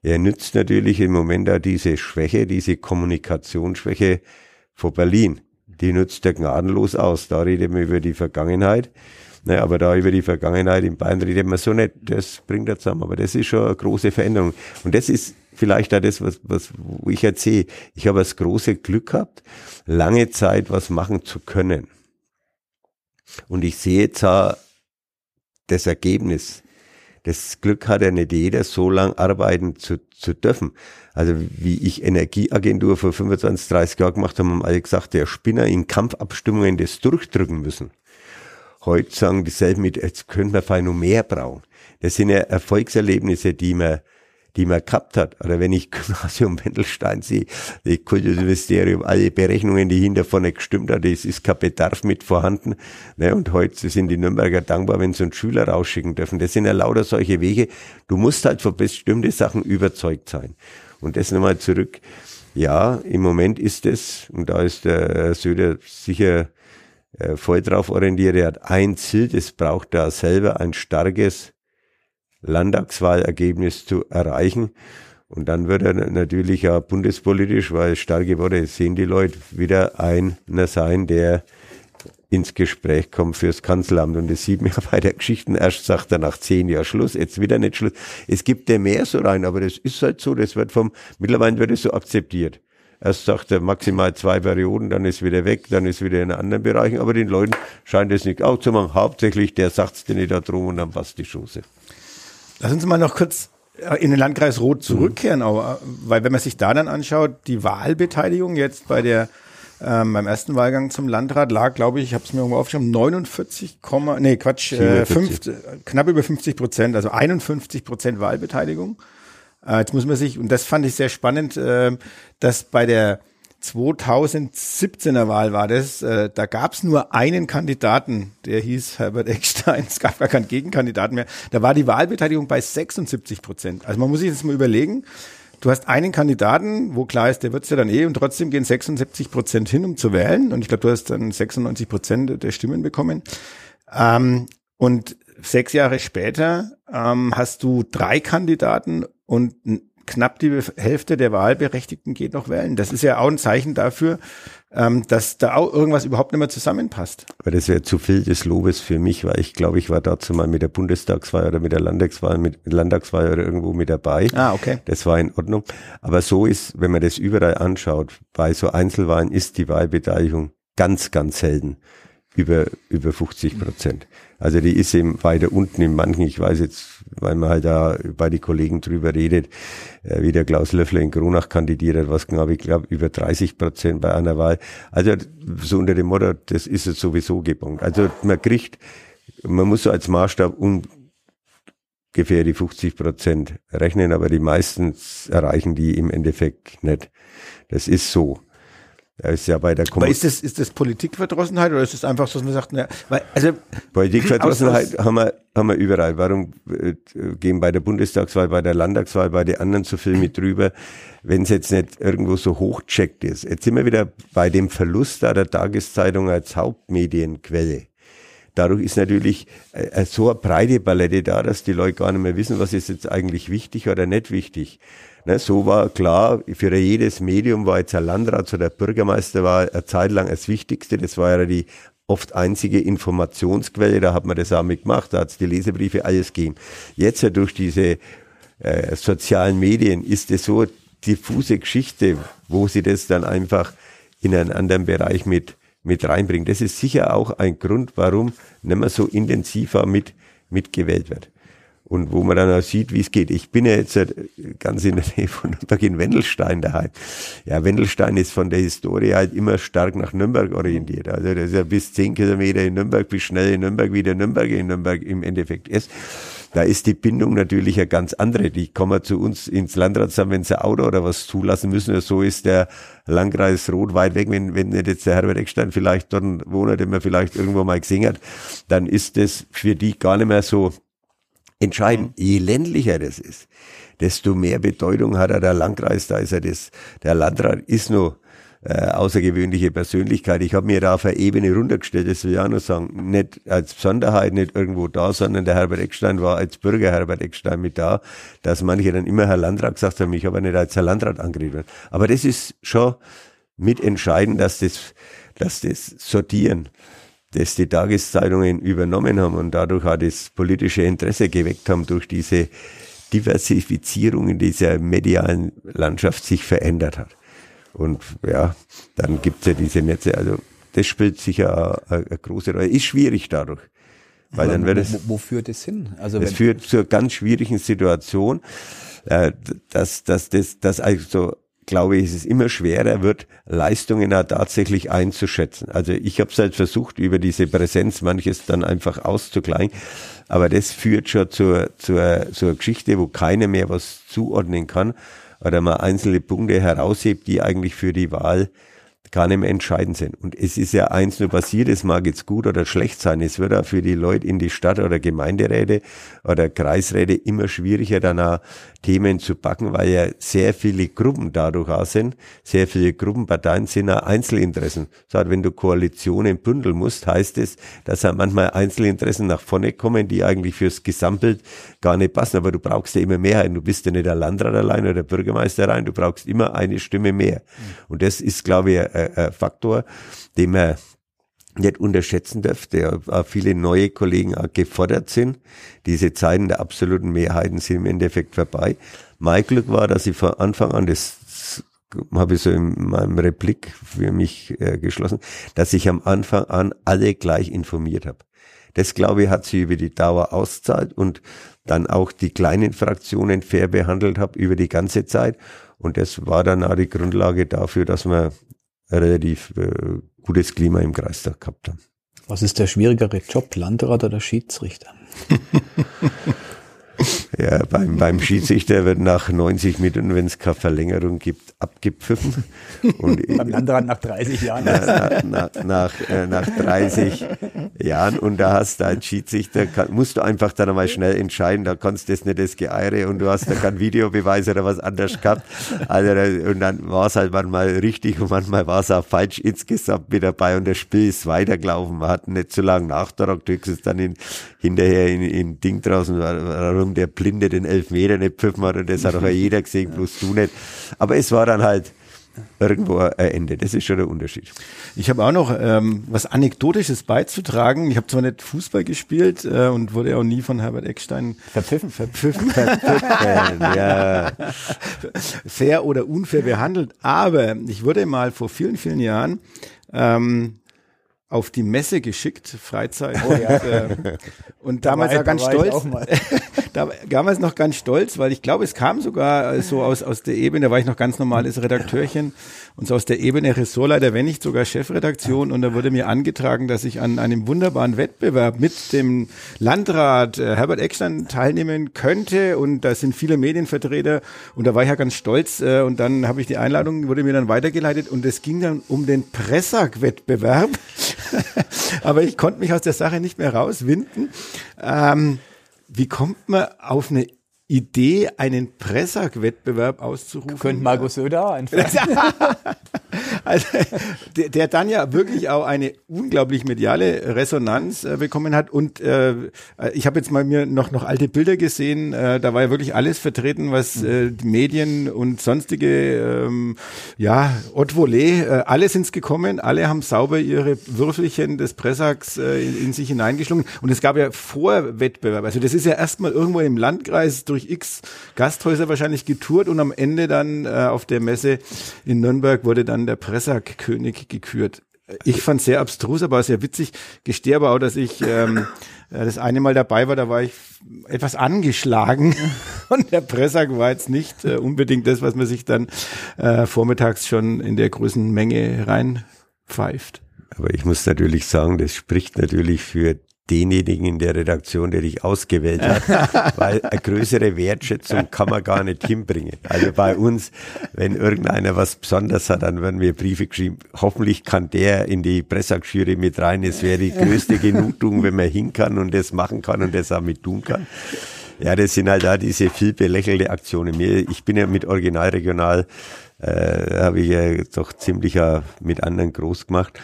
Er nützt natürlich im Moment da diese Schwäche, diese Kommunikationsschwäche von Berlin. Die nutzt er gnadenlos aus. Da redet man über die Vergangenheit. Naja, aber da über die Vergangenheit in Bayern redet man so nicht. Das bringt er zusammen. Aber das ist schon eine große Veränderung. Und das ist vielleicht auch das, was, was wo ich erzähle. Ich habe das große Glück gehabt, lange Zeit was machen zu können. Und ich sehe jetzt auch das Ergebnis. Das Glück hat ja nicht jeder, so lang arbeiten zu, zu dürfen. Also wie ich Energieagentur vor 25, 30 Jahren gemacht habe, haben alle gesagt, der Spinner in Kampfabstimmungen das durchdrücken müssen. Heute sagen dieselben mit, jetzt können wir vielleicht noch mehr brauchen. Das sind ja Erfolgserlebnisse, die man die man gehabt hat. Oder wenn ich Gymnasium Wendelstein sehe, das Kultusministerium, alle Berechnungen, die hinter vorne gestimmt hat, es ist kein Bedarf mit vorhanden. Ne, und heute sind die Nürnberger dankbar, wenn sie einen Schüler rausschicken dürfen. Das sind ja lauter solche Wege. Du musst halt für bestimmte Sachen überzeugt sein. Und das nochmal zurück. Ja, im Moment ist es, und da ist der Söder sicher äh, voll drauf orientiert, er hat ein Ziel, das braucht da selber ein starkes Landtagswahlergebnis zu erreichen. Und dann wird er natürlich auch bundespolitisch, weil starke Worte sehen die Leute, wieder einer sein, der ins Gespräch kommt fürs Kanzleramt. Und das sieht man ja bei der Geschichte. Erst sagt er nach zehn Jahren Schluss, jetzt wieder nicht Schluss. Es gibt ja mehr so rein, aber das ist halt so, das wird vom, mittlerweile wird es so akzeptiert. Erst sagt er maximal zwei Perioden, dann ist wieder weg, dann ist wieder in anderen Bereichen, aber den Leuten scheint es nicht auch zu machen. Hauptsächlich, der sagt es dir nicht da drum und dann passt die Chance. Lass uns mal noch kurz äh, in den Landkreis Rot zurückkehren, mhm. auch, weil wenn man sich da dann anschaut, die Wahlbeteiligung jetzt bei der ähm, beim ersten Wahlgang zum Landrat lag, glaube ich, ich habe es mir irgendwo aufgeschrieben, 49, nee Quatsch, äh, 5, knapp über 50 Prozent, also 51 Prozent Wahlbeteiligung. Äh, jetzt muss man sich, und das fand ich sehr spannend, äh, dass bei der 2017er Wahl war das, äh, da gab es nur einen Kandidaten, der hieß Herbert Eckstein, es gab gar keinen Gegenkandidaten mehr. Da war die Wahlbeteiligung bei 76 Prozent. Also man muss sich das mal überlegen, du hast einen Kandidaten, wo klar ist, der wird's ja dann eh und trotzdem gehen 76 Prozent hin, um zu wählen. Und ich glaube, du hast dann 96 Prozent der Stimmen bekommen. Ähm, und sechs Jahre später ähm, hast du drei Kandidaten und knapp die Hälfte der Wahlberechtigten geht noch wählen. Das ist ja auch ein Zeichen dafür, ähm, dass da auch irgendwas überhaupt nicht mehr zusammenpasst. Aber das wäre zu viel des Lobes für mich, weil ich glaube, ich war dazu mal mit der Bundestagswahl oder mit der Landtagswahl, mit Landtagswahl oder irgendwo mit dabei. Ah, okay. Das war in Ordnung. Aber so ist, wenn man das überall anschaut, bei so Einzelwahlen ist die Wahlbeteiligung ganz, ganz selten über, über 50 Prozent. Also die ist eben weiter unten in manchen, ich weiß jetzt, weil man halt da bei die Kollegen drüber redet, äh, wie der Klaus Löffler in Kronach kandidiert hat, was glaube ich, glaube über 30 Prozent bei einer Wahl. Also so unter dem Motto, das ist es sowieso gebongt. Also man kriegt, man muss so als Maßstab ungefähr die 50 Prozent rechnen, aber die meisten erreichen die im Endeffekt nicht. Das ist so. Er ist ja bei der Kom Aber ist das, ist das Politikverdrossenheit oder ist es einfach so, dass man sagt, na, weil, also. Politikverdrossenheit haben wir, haben wir überall. Warum äh, gehen bei der Bundestagswahl, bei der Landtagswahl, bei den anderen so viel mit drüber, wenn es jetzt nicht irgendwo so hochcheckt ist? Jetzt sind wir wieder bei dem Verlust da der Tageszeitung als Hauptmedienquelle. Dadurch ist natürlich äh, so eine breite Palette da, dass die Leute gar nicht mehr wissen, was ist jetzt eigentlich wichtig oder nicht wichtig. Ne, so war klar, für jedes Medium war jetzt ein Landrat oder der Bürgermeister war eine Zeit lang das Wichtigste. Das war ja die oft einzige Informationsquelle, da hat man das auch mitgemacht, da hat es die Lesebriefe alles gegeben. Jetzt ja durch diese äh, sozialen Medien ist es so diffuse Geschichte, wo sie das dann einfach in einen anderen Bereich mit, mit reinbringen. Das ist sicher auch ein Grund, warum nicht mehr so intensiver mit, mitgewählt wird und wo man dann auch sieht, wie es geht. Ich bin ja jetzt ganz in der Nähe von Nürnberg in Wendelstein daheim. Ja, Wendelstein ist von der Historie halt immer stark nach Nürnberg orientiert. Also das ist ja bis zehn Kilometer in Nürnberg, bis schnell in Nürnberg, wie der Nürnberg in Nürnberg im Endeffekt ist. Da ist die Bindung natürlich eine ganz andere. Die kommen zu uns ins Landrat zusammen, wenn sie ein Auto oder was zulassen müssen. So ist der Landkreis Rot weit weg. Wenn, wenn jetzt der Herbert Eckstein vielleicht dort wohnt, den man vielleicht irgendwo mal gesehen hat, dann ist das für die gar nicht mehr so entscheidend. Mhm. Je ländlicher das ist, desto mehr Bedeutung hat er der Landkreis. Da ist er das, der Landrat ist nur äh, außergewöhnliche Persönlichkeit. Ich habe mir da auf eine Ebene runtergestellt, das will ich auch noch sagen. Nicht als Besonderheit, nicht irgendwo da, sondern der Herbert Eckstein war als Bürger Herbert Eckstein mit da, dass manche dann immer Herr Landrat gesagt haben, ich habe nicht als Herr Landrat angeredet. Aber das ist schon mitentscheidend, dass das, dass das Sortieren das die Tageszeitungen übernommen haben und dadurch auch das politische Interesse geweckt haben durch diese Diversifizierung in dieser medialen Landschaft sich verändert hat. Und ja, dann gibt's ja diese Netze. Also das spielt sicher eine, eine große Rolle. Ist schwierig dadurch. Weil Aber dann wird wo, wo, wo führt es hin? Also es führt zu einer ganz schwierigen Situation, äh, dass, dass das dass also glaube ich, es immer schwerer wird, Leistungen auch tatsächlich einzuschätzen. Also ich habe es halt versucht, über diese Präsenz manches dann einfach auszugleichen. Aber das führt schon zur, zur, zur Geschichte, wo keiner mehr was zuordnen kann oder mal einzelne Punkte heraushebt, die eigentlich für die Wahl gar nicht mehr entscheidend sind. Und es ist ja eins nur passiert, es mag jetzt gut oder schlecht sein. Es wird auch für die Leute in die Stadt oder Gemeinderäte oder Kreisräte immer schwieriger, dann auch Themen zu packen, weil ja sehr viele Gruppen dadurch auch sind. Sehr viele Gruppenparteien sind auch Einzelinteressen. So, wenn du Koalitionen bündeln musst, heißt es, dass auch manchmal Einzelinteressen nach vorne kommen, die eigentlich fürs Gesamtbild gar nicht passen. Aber du brauchst ja immer Mehrheit. Du bist ja nicht der Landrat allein oder der Bürgermeister allein. Du brauchst immer eine Stimme mehr. Und das ist, glaube ich, ein, ein Faktor, den man nicht unterschätzen darf, der auch viele neue Kollegen auch gefordert sind. Diese Zeiten der absoluten Mehrheiten sind im Endeffekt vorbei. Mein Glück war, dass ich von Anfang an, das habe ich so in meinem Replik für mich äh, geschlossen, dass ich am Anfang an alle gleich informiert habe. Das, glaube ich, hat sich über die Dauer auszahlt und dann auch die kleinen Fraktionen fair behandelt habe über die ganze Zeit. Und das war dann auch die Grundlage dafür, dass wir relativ äh, gutes Klima im Kreistag gehabt haben. Was ist der schwierigere Job, Landrat oder Schiedsrichter? Ja, beim, beim Schiedsrichter wird nach 90 Minuten, wenn es keine Verlängerung gibt, abgepfiffen. Und beim Landrat nach 30 Jahren. Na, na, nach, äh, nach 30 Jahren. Und da hast du als Schiedsrichter, kann, musst du einfach dann einmal schnell entscheiden, da kannst du das nicht das Geeire und du hast da keinen Videobeweis oder was anderes gehabt. Also, und dann war es halt manchmal richtig und manchmal war es auch falsch insgesamt mit dabei und das Spiel ist weitergelaufen. Wir hatten nicht so lange Nachtrag, höchstens dann in, hinterher in, in Ding draußen, warum der Blinde den Elfmeter nicht pfiffen hat und das hat auch jeder gesehen, bloß du nicht. Aber es war dann halt irgendwo ein Ende. Das ist schon der Unterschied. Ich habe auch noch ähm, was Anekdotisches beizutragen. Ich habe zwar nicht Fußball gespielt äh, und wurde auch nie von Herbert Eckstein verpfiffen. Verpfiffen. verpfiffen ja. Fair oder unfair behandelt. Aber ich wurde mal vor vielen, vielen Jahren ähm, auf die Messe geschickt, Freizeit. Oh, ja. und, äh, und damals war, ganz stolz. da, damals noch ganz stolz, weil ich glaube, es kam sogar äh, so aus, aus der Ebene, da war ich noch ganz normales Redakteurchen und so aus der Ebene Ressortleiter, wenn nicht sogar Chefredaktion. Und da wurde mir angetragen, dass ich an einem wunderbaren Wettbewerb mit dem Landrat äh, Herbert Eckstein teilnehmen könnte. Und da sind viele Medienvertreter. Und da war ich ja ganz stolz. Äh, und dann habe ich die Einladung, wurde mir dann weitergeleitet. Und es ging dann um den Pressack-Wettbewerb. Aber ich konnte mich aus der Sache nicht mehr rauswinden. Ähm, wie kommt man auf eine Idee, einen Pressack-Wettbewerb auszurufen. Könnte Markus Söder einfallen. also, der, der, dann ja wirklich auch eine unglaublich mediale Resonanz äh, bekommen hat. Und äh, ich habe jetzt mal mir noch, noch alte Bilder gesehen. Äh, da war ja wirklich alles vertreten, was äh, die Medien und sonstige, ähm, ja, Haute Volée, äh, alle sind's gekommen. Alle haben sauber ihre Würfelchen des Pressacks äh, in, in sich hineingeschlungen. Und es gab ja Vorwettbewerb. Also das ist ja erstmal irgendwo im Landkreis durch x Gasthäuser wahrscheinlich getourt und am Ende dann äh, auf der Messe in Nürnberg wurde dann der Pressack-König gekürt. Ich fand sehr abstrus, aber sehr witzig. Gestehe aber auch, dass ich ähm, äh, das eine Mal dabei war, da war ich etwas angeschlagen und der Pressack war jetzt nicht äh, unbedingt das, was man sich dann äh, vormittags schon in der größten Menge reinpfeift. Aber ich muss natürlich sagen, das spricht natürlich für denjenigen in der Redaktion, der dich ausgewählt hat, weil eine größere Wertschätzung kann man gar nicht hinbringen. Also bei uns, wenn irgendeiner was Besonderes hat, dann werden wir Briefe geschrieben. Hoffentlich kann der in die Pressagjury mit rein. Es wäre die größte Genugtuung, wenn man hin kann und das machen kann und das auch mit tun kann. Ja, das sind halt da diese viel belächelte Aktionen. Ich bin ja mit Original Regional, äh, habe ich ja doch ziemlich mit anderen groß gemacht.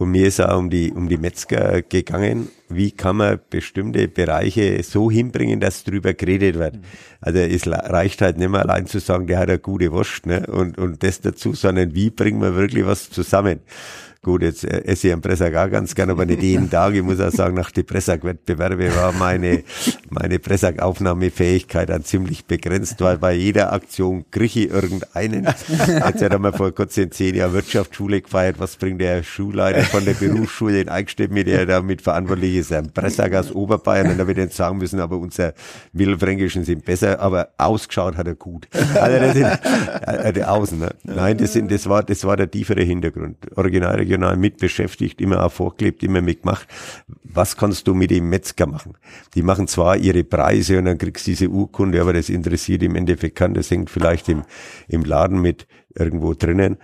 Und mir ist auch um die, um die Metzger gegangen. Wie kann man bestimmte Bereiche so hinbringen, dass drüber geredet wird? Also es reicht halt nicht mehr allein zu sagen, der hat eine gute Wurst, ne? Und, und das dazu, sondern wie bringen wir wirklich was zusammen? Gut, jetzt äh, esse ich einen Pressack auch ganz gern, aber nicht jeden Tag. Ich muss auch sagen, nach den Pressack-Wettbewerbe war meine, meine Pressack-Aufnahmefähigkeit dann ziemlich begrenzt, weil bei jeder Aktion kriege ich irgendeinen. Jetzt hat er mal vor kurzem zehn Jahren Wirtschaftsschule gefeiert. Was bringt der Schulleiter von der Berufsschule in Eichstätt mit, der damit verantwortlich ist? Ein Pressack aus Oberbayern. Und da wird jetzt sagen müssen, aber unsere Mittelfränkischen sind besser, aber ausgeschaut hat er gut. Also das sind, äh, außen, ne? Nein, das sind, das war, das war der tiefere Hintergrund. Original regional mitbeschäftigt, immer auch vorgelebt, immer mitgemacht. Was kannst du mit dem Metzger machen? Die machen zwar ihre Preise und dann kriegst du diese Urkunde, aber das interessiert im Endeffekt kann, das hängt vielleicht im, im Laden mit irgendwo drinnen.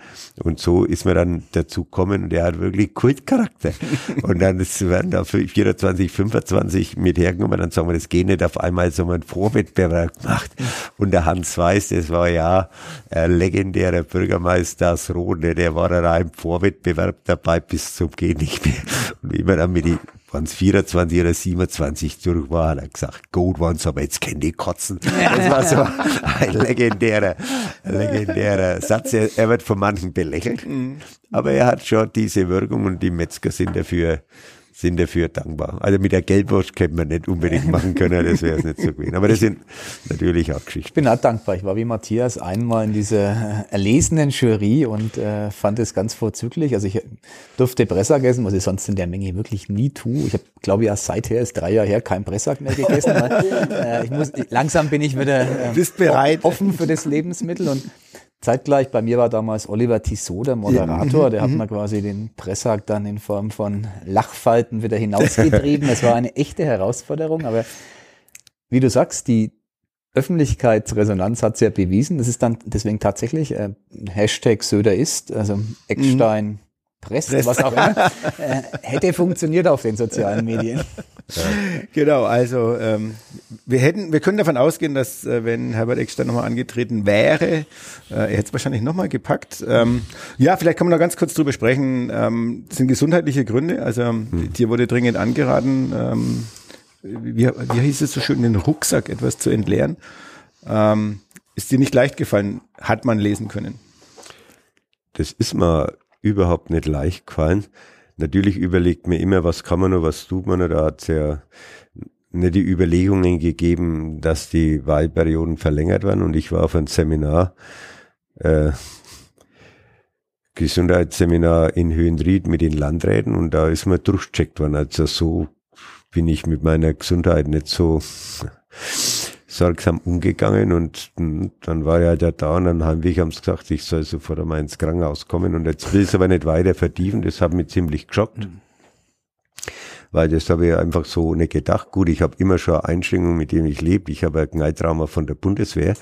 Und so ist man dann dazu gekommen und er hat wirklich Kultcharakter. und dann werden da 24, 25 mit hergenommen, dann sagen wir, das geht nicht auf einmal so ein Vorwettbewerb gemacht. Und der Hans Weiß, das war ja ein legendärer Bürgermeister aus Rode, der war da im Vorwettbewerb dabei bis zum Gehen nicht mehr. Und wie man dann mit die waren es 24 oder 27 durch war, hat er gesagt, gut waren's, aber jetzt kennen die Kotzen. Das war so ein legendärer, legendärer Satz. Er, er wird von manchen belächelt, mhm. aber er hat schon diese Wirkung und die Metzger sind dafür sind dafür dankbar. Also mit der Geldwurst könnte man nicht unbedingt machen können, das wäre es nicht so gewesen. Aber das sind natürlich auch Geschichten. Ich bin auch dankbar. Ich war wie Matthias einmal in dieser erlesenen Jury und äh, fand es ganz vorzüglich. Also ich durfte Pressack essen, was ich sonst in der Menge wirklich nie tue. Ich habe, glaube ich, erst seither, ist drei Jahre her, kein Pressack mehr gegessen. Weil, äh, ich muss, langsam bin ich wieder äh, Bist bereit. offen für das Lebensmittel und Zeitgleich, bei mir war damals Oliver Tissot der Moderator, der hat mir quasi den Presssack dann in Form von Lachfalten wieder hinausgetrieben. Es war eine echte Herausforderung, aber wie du sagst, die Öffentlichkeitsresonanz hat es ja bewiesen. Das ist dann deswegen tatsächlich äh, Hashtag Söder ist, also Eckstein Press, was auch immer, äh, hätte funktioniert auf den sozialen Medien. Genau, also ähm, wir hätten, wir können davon ausgehen, dass äh, wenn Herbert Eckstein nochmal angetreten wäre, äh, er hätte es wahrscheinlich nochmal gepackt. Ähm, ja, vielleicht kann man noch ganz kurz drüber sprechen. Ähm, das sind gesundheitliche Gründe. Also hm. dir wurde dringend angeraten, ähm, wie, wie hieß es so schön, den Rucksack etwas zu entleeren. Ähm, ist dir nicht leicht gefallen? Hat man lesen können? Das ist mal überhaupt nicht leicht gefallen. Natürlich überlegt mir immer, was kann man noch, was tut man noch. Da hat es ja nicht die Überlegungen gegeben, dass die Wahlperioden verlängert werden. Und ich war auf ein Seminar, äh, Gesundheitsseminar in Höhenried mit den Landräten und da ist mir durchgecheckt worden. Also so bin ich mit meiner Gesundheit nicht so sorgsam umgegangen und dann war er halt da und dann haben wir haben gesagt, ich soll sofort einmal ins Krankenhaus kommen und jetzt will es aber nicht weiter vertiefen, das hat mich ziemlich geschockt. Mhm weil das habe ich einfach so nicht gedacht. Gut, ich habe immer schon Einschränkungen, mit denen ich lebe. Ich habe ein Knalltrauma von der Bundeswehr. Mhm.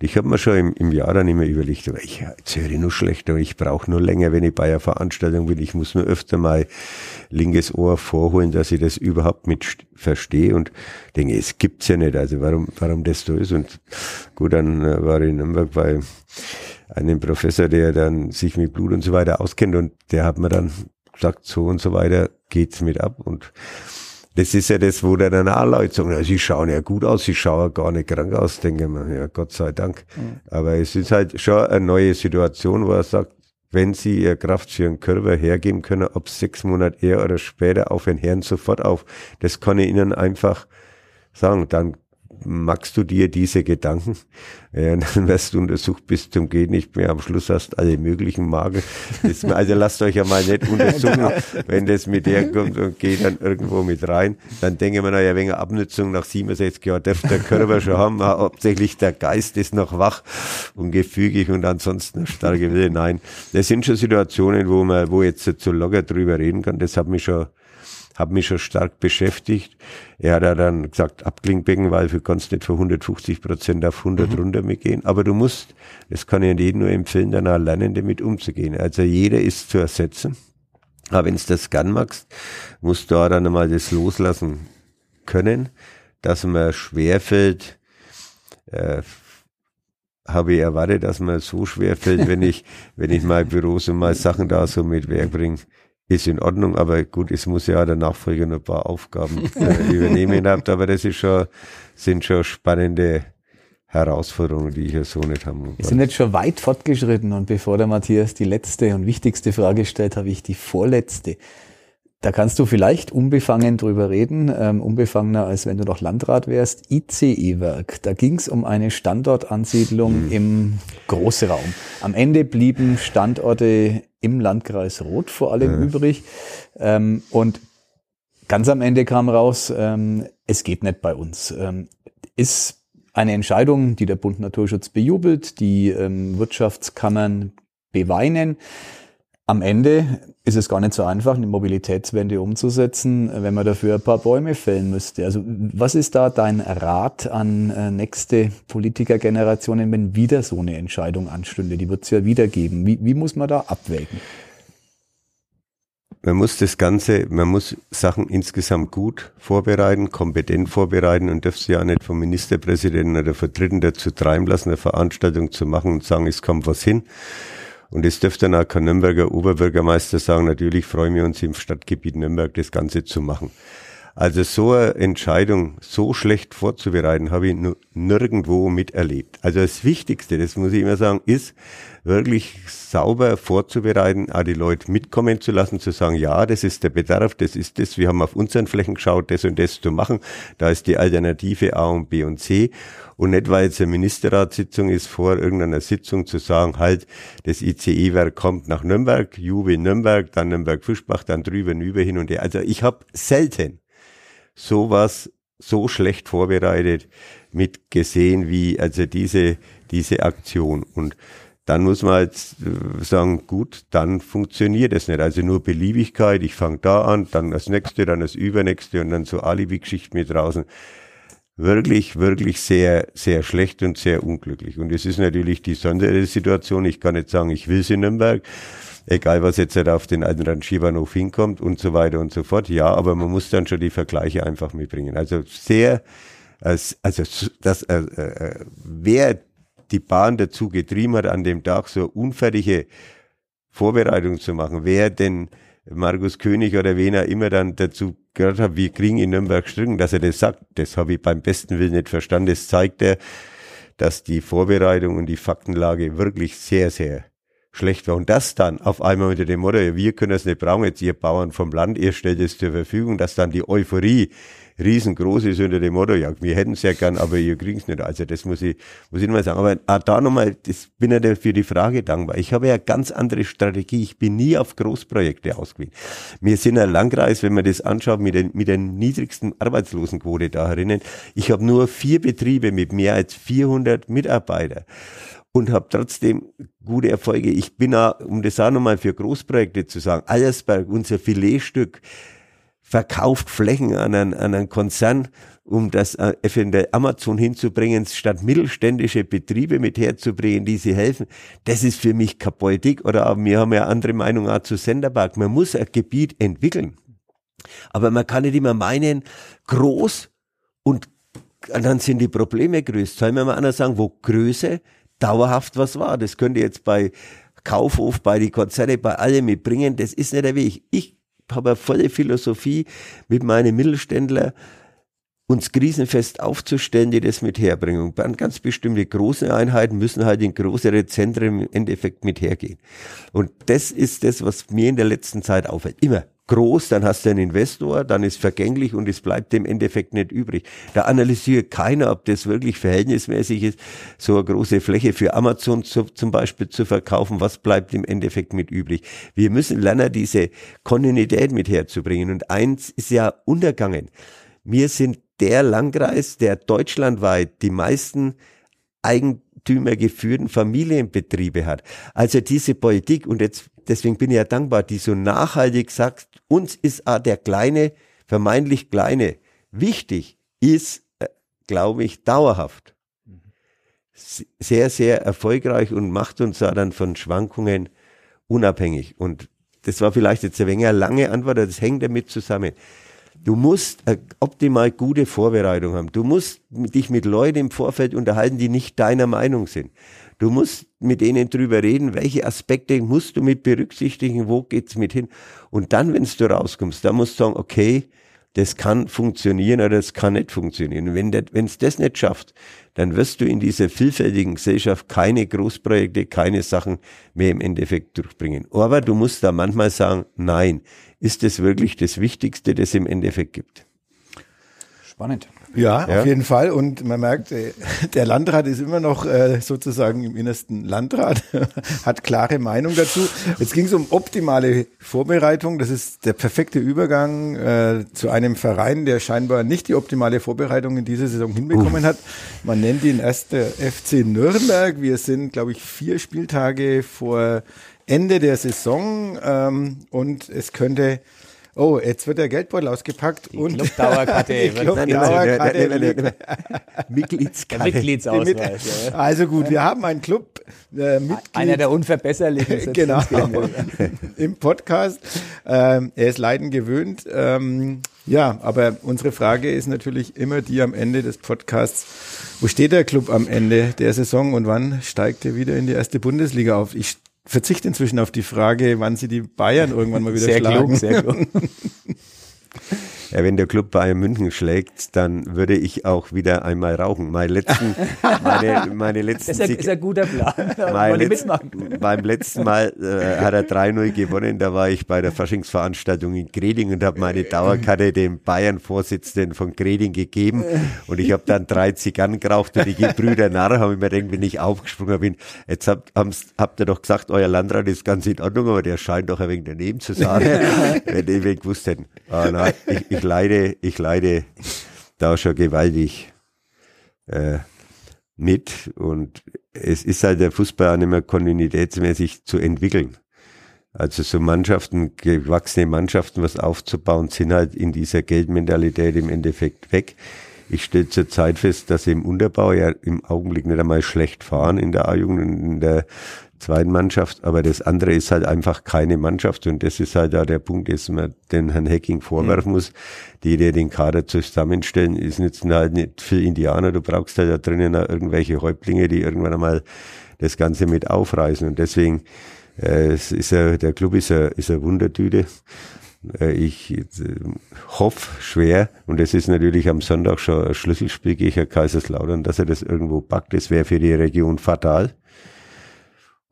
Ich habe mir schon im, im Jahr dann immer überlegt, ich, jetzt höre ich nur schlechter, ich brauche nur länger, wenn ich bei einer Veranstaltung bin. Ich muss nur öfter mal linkes Ohr vorholen, dass ich das überhaupt mit verstehe und denke, es gibt's ja nicht. Also warum, warum das so ist? Und gut, dann äh, war ich in Nürnberg bei einem Professor, der dann sich mit Blut und so weiter auskennt und der hat mir dann sagt so und so weiter, geht's mit ab und das ist ja das, wo dann auch Leute sagen, ja, sie schauen ja gut aus, sie schauen gar nicht krank aus, denke ich ja, Gott sei Dank. Mhm. Aber es ist halt schon eine neue Situation, wo er sagt, wenn sie ihr Kraft für ihren Körper hergeben können, ob sechs Monate eher oder später auf den Herrn sofort auf. Das kann ich ihnen einfach sagen. Dann magst du dir diese Gedanken? Ja, dann wirst du untersucht bis zum Gehen nicht mehr. Am Schluss hast alle möglichen Magen. also lasst euch ja mal nicht untersuchen, wenn das mit der kommt und geht dann irgendwo mit rein. Dann denke man, naja, wegen Abnutzung nach 67 Jahren darf der Körper schon haben. Hauptsächlich der Geist ist noch wach und gefügig und ansonsten starke Wille. Nein, das sind schon Situationen, wo man, wo jetzt so locker drüber reden kann. Das hat mich schon habe mich schon stark beschäftigt. Er hat ja dann gesagt, Abklingbecken, weil du kannst nicht für 150 Prozent auf 100 mhm. runter mitgehen. Aber du musst, das kann ich jedem nur empfehlen, dann auch lernen, damit umzugehen. Also jeder ist zu ersetzen. Aber wenn du das gern magst, musst du auch dann einmal das loslassen können, dass man schwerfällt, äh, habe ich erwartet, dass man so schwer fällt, wenn ich, wenn ich mal Büros und mal Sachen da so mit Werk bringe ist in Ordnung, aber gut, es muss ja der Nachfolger noch ein paar Aufgaben äh, übernehmen habt, aber das ist schon, sind schon spannende Herausforderungen, die ich ja so nicht haben. Wir sind jetzt schon weit fortgeschritten und bevor der Matthias die letzte und wichtigste Frage stellt, habe ich die vorletzte. Da kannst du vielleicht unbefangen drüber reden, ähm, unbefangener als wenn du noch Landrat wärst. ICE-Werk, da ging es um eine Standortansiedlung mhm. im Großraum. Am Ende blieben Standorte im Landkreis Roth vor allem mhm. übrig. Ähm, und ganz am Ende kam raus, ähm, es geht nicht bei uns. Ähm, ist eine Entscheidung, die der Bund Naturschutz bejubelt, die ähm, Wirtschaftskammern beweinen. Am Ende ist es gar nicht so einfach, eine Mobilitätswende umzusetzen, wenn man dafür ein paar Bäume fällen müsste. Also was ist da dein Rat an äh, nächste Politikergenerationen, wenn wieder so eine Entscheidung anstünde? Die wird es ja wieder geben. Wie, wie muss man da abwägen? man muss das Ganze, man muss Sachen insgesamt gut vorbereiten, kompetent vorbereiten und darf sie ja nicht vom Ministerpräsidenten oder Vertreten dazu treiben lassen, eine Veranstaltung zu machen und sagen, es kommt was hin. Und es dürfte dann auch kein Nürnberger Oberbürgermeister sagen, natürlich freuen wir uns im Stadtgebiet Nürnberg das Ganze zu machen. Also so eine Entscheidung so schlecht vorzubereiten, habe ich nirgendwo miterlebt. Also das Wichtigste, das muss ich immer sagen, ist wirklich sauber vorzubereiten, auch die Leute mitkommen zu lassen, zu sagen, ja, das ist der Bedarf, das ist das, wir haben auf unseren Flächen geschaut, das und das zu machen, da ist die Alternative A und B und C und nicht, weil es eine Ministerratssitzung ist, vor irgendeiner Sitzung zu sagen, halt, das ICE-Werk kommt nach Nürnberg, Juve Nürnberg, dann Nürnberg-Fischbach, dann drüber über hin und her. Also ich habe selten sowas so schlecht vorbereitet mit gesehen wie also diese diese Aktion und dann muss man jetzt äh, sagen, gut, dann funktioniert es nicht. Also nur Beliebigkeit, ich fange da an, dann das nächste, dann das übernächste und dann so Alibi-Geschichten mit draußen. Wirklich, wirklich sehr, sehr schlecht und sehr unglücklich. Und es ist natürlich die Sondersituation. Ich kann nicht sagen, ich will sie Nürnberg egal was jetzt halt auf den alten Rangierbahnhof hinkommt und so weiter und so fort. Ja, aber man muss dann schon die Vergleiche einfach mitbringen. Also sehr, also das, äh, äh, wer die Bahn dazu getrieben hat, an dem Tag so unfertige Vorbereitung zu machen, wer denn Markus König oder wen er immer dann dazu gehört hat, wir kriegen in Nürnberg Stricken, dass er das sagt, das habe ich beim besten Willen nicht verstanden. Das zeigt er, dass die Vorbereitung und die Faktenlage wirklich sehr, sehr schlecht war. Und das dann auf einmal unter dem Motto, wir können es nicht brauchen, jetzt ihr Bauern vom Land, ihr stellt es zur Verfügung, dass dann die Euphorie riesengroß ist unter dem Motto, ja, wir hätten es ja gern, aber ihr kriegt es nicht. Also das muss ich, muss ich nochmal sagen. Aber auch da nochmal, das bin ja für die Frage dankbar. Ich habe ja ganz andere Strategie. Ich bin nie auf Großprojekte ausgewiesen. Wir sind ein Landkreis, wenn man das anschaut, mit, den, mit der niedrigsten Arbeitslosenquote da herinnen. Ich habe nur vier Betriebe mit mehr als 400 Mitarbeitern und habe trotzdem gute Erfolge. Ich bin auch, um das auch nochmal für Großprojekte zu sagen, Allersberg, unser Filetstück, verkauft Flächen an einen, an einen Konzern, um das äh, eventuell Amazon hinzubringen, statt mittelständische Betriebe mit herzubringen, die sie helfen. Das ist für mich Politik. Oder wir haben ja andere Meinung auch zu Senderpark. Man muss ein Gebiet entwickeln. Aber man kann nicht immer meinen, groß und dann sind die Probleme größer. Soll mir mal einer sagen, wo Größe dauerhaft was war. Das könnte jetzt bei Kaufhof, bei die Konzerne, bei allem mitbringen. Das ist nicht der Weg. Ich habe eine volle Philosophie mit meinen Mittelständler uns krisenfest aufzustellen, die das mit herbringen. Und ganz bestimmte große Einheiten müssen halt in größere Zentren im Endeffekt mit hergehen. Und das ist das, was mir in der letzten Zeit auffällt. Immer groß, dann hast du einen Investor, dann ist vergänglich und es bleibt im Endeffekt nicht übrig. Da analysiert keiner, ob das wirklich verhältnismäßig ist, so eine große Fläche für Amazon zu, zum Beispiel zu verkaufen. Was bleibt im Endeffekt mit übrig? Wir müssen lernen, diese Kontinuität mit herzubringen. Und eins ist ja untergangen. Wir sind der Landkreis, der deutschlandweit die meisten eigentümergeführten Familienbetriebe hat. Also diese Politik, und jetzt deswegen bin ich ja dankbar, die so nachhaltig sagt, uns ist auch der kleine, vermeintlich kleine, wichtig, ist, äh, glaube ich, dauerhaft. Sehr, sehr erfolgreich und macht uns da dann von Schwankungen unabhängig. Und das war vielleicht jetzt ein wenig eine lange Antwort, aber das hängt damit zusammen. Du musst eine optimal gute Vorbereitung haben. Du musst dich mit Leuten im Vorfeld unterhalten, die nicht deiner Meinung sind. Du musst mit denen drüber reden, welche Aspekte musst du mit berücksichtigen, wo geht's mit hin. Und dann, wenn du rauskommst, dann musst du sagen, okay, das kann funktionieren oder das kann nicht funktionieren. Wenn es das nicht schafft, dann wirst du in dieser vielfältigen Gesellschaft keine Großprojekte, keine Sachen mehr im Endeffekt durchbringen. Aber du musst da manchmal sagen, nein, ist das wirklich das Wichtigste, das es im Endeffekt gibt? Spannend. Ja, ja, auf jeden Fall. Und man merkt, äh, der Landrat ist immer noch äh, sozusagen im innersten Landrat, hat klare Meinung dazu. Jetzt ging es um optimale Vorbereitung. Das ist der perfekte Übergang äh, zu einem Verein, der scheinbar nicht die optimale Vorbereitung in dieser Saison hinbekommen hat. Man nennt ihn erst der FC Nürnberg. Wir sind, glaube ich, vier Spieltage vor Ende der Saison ähm, und es könnte Oh, jetzt wird der Geldbeutel ausgepackt die und Clubdauerkarte. die Clubdauerkarte. Mitgliedskarte. Mitgliedsausweis. Also gut, wir haben einen Club. Äh, Einer der unverbesserlichen. genau. Im Podcast. Ähm, er ist leiden gewöhnt. Ähm, ja, aber unsere Frage ist natürlich immer die am Ende des Podcasts. Wo steht der Club am Ende der Saison und wann steigt er wieder in die erste Bundesliga auf? Ich verzichte inzwischen auf die Frage, wann sie die Bayern irgendwann mal wieder sehr schlagen. Klug, sehr klug. Ja, wenn der Club Bayern München schlägt, dann würde ich auch wieder einmal rauchen. Meine letzten, meine, meine letzten Das ist, ein, ist ein guter Plan. Mein letzt, beim letzten Mal äh, hat er 3-0 gewonnen. Da war ich bei der Faschingsveranstaltung in Greding und habe meine Dauerkarte dem Bayern-Vorsitzenden von Greding gegeben. Und ich habe dann drei Zigarren geraucht und die Brüder Narr haben mir irgendwie nicht aufgesprungen bin. Jetzt habt, habt ihr doch gesagt, euer Landrat ist ganz in Ordnung, aber der scheint doch ein wenig daneben zu sein. wenn die gewusst hätten. Ah, nein, ich, ich leide, ich leide da schon gewaltig. Äh, mit und es ist halt der Fußball auch nicht mehr kontinuitätsmäßig zu entwickeln. Also so Mannschaften, gewachsene Mannschaften, was aufzubauen, sind halt in dieser Geldmentalität im Endeffekt weg. Ich stelle zurzeit fest, dass sie im Unterbau ja im Augenblick nicht einmal schlecht fahren in der A-Jugend und in der zweiten Mannschaft, aber das andere ist halt einfach keine Mannschaft und das ist halt auch der Punkt, dass man den Herrn Hacking vorwerfen muss, die, die den Kader zusammenstellen, ist jetzt halt nicht für Indianer, du brauchst halt da drinnen irgendwelche Häuptlinge, die irgendwann einmal das Ganze mit aufreißen und deswegen äh, es ist ja, der Club ist ja, ist eine Wundertüte. Äh, ich äh, hoffe schwer, und es ist natürlich am Sonntag schon ein Schlüsselspiel gegen Kaiserslautern, dass er das irgendwo packt. Das wäre für die Region fatal.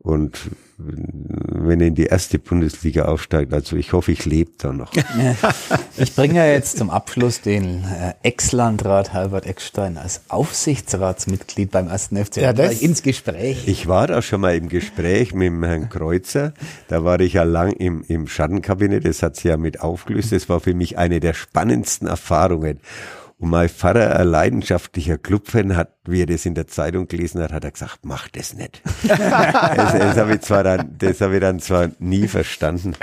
Und wenn er in die erste Bundesliga aufsteigt, also ich hoffe, ich lebe da noch. Ich bringe ja jetzt zum Abschluss den äh, Ex-Landrat Herbert Eckstein als Aufsichtsratsmitglied beim ersten FC Ja, das- ins Gespräch. Ich war da schon mal im Gespräch mit dem Herrn Kreuzer. Da war ich ja lang im, im Schattenkabinett. Das hat sie ja mit aufgelöst. Das war für mich eine der spannendsten Erfahrungen. Und mein Vater, ein leidenschaftlicher Clubfan, hat, wie er das in der Zeitung gelesen hat, hat er gesagt, mach das nicht. das das habe ich, zwar dann, ich dann zwar nie verstanden,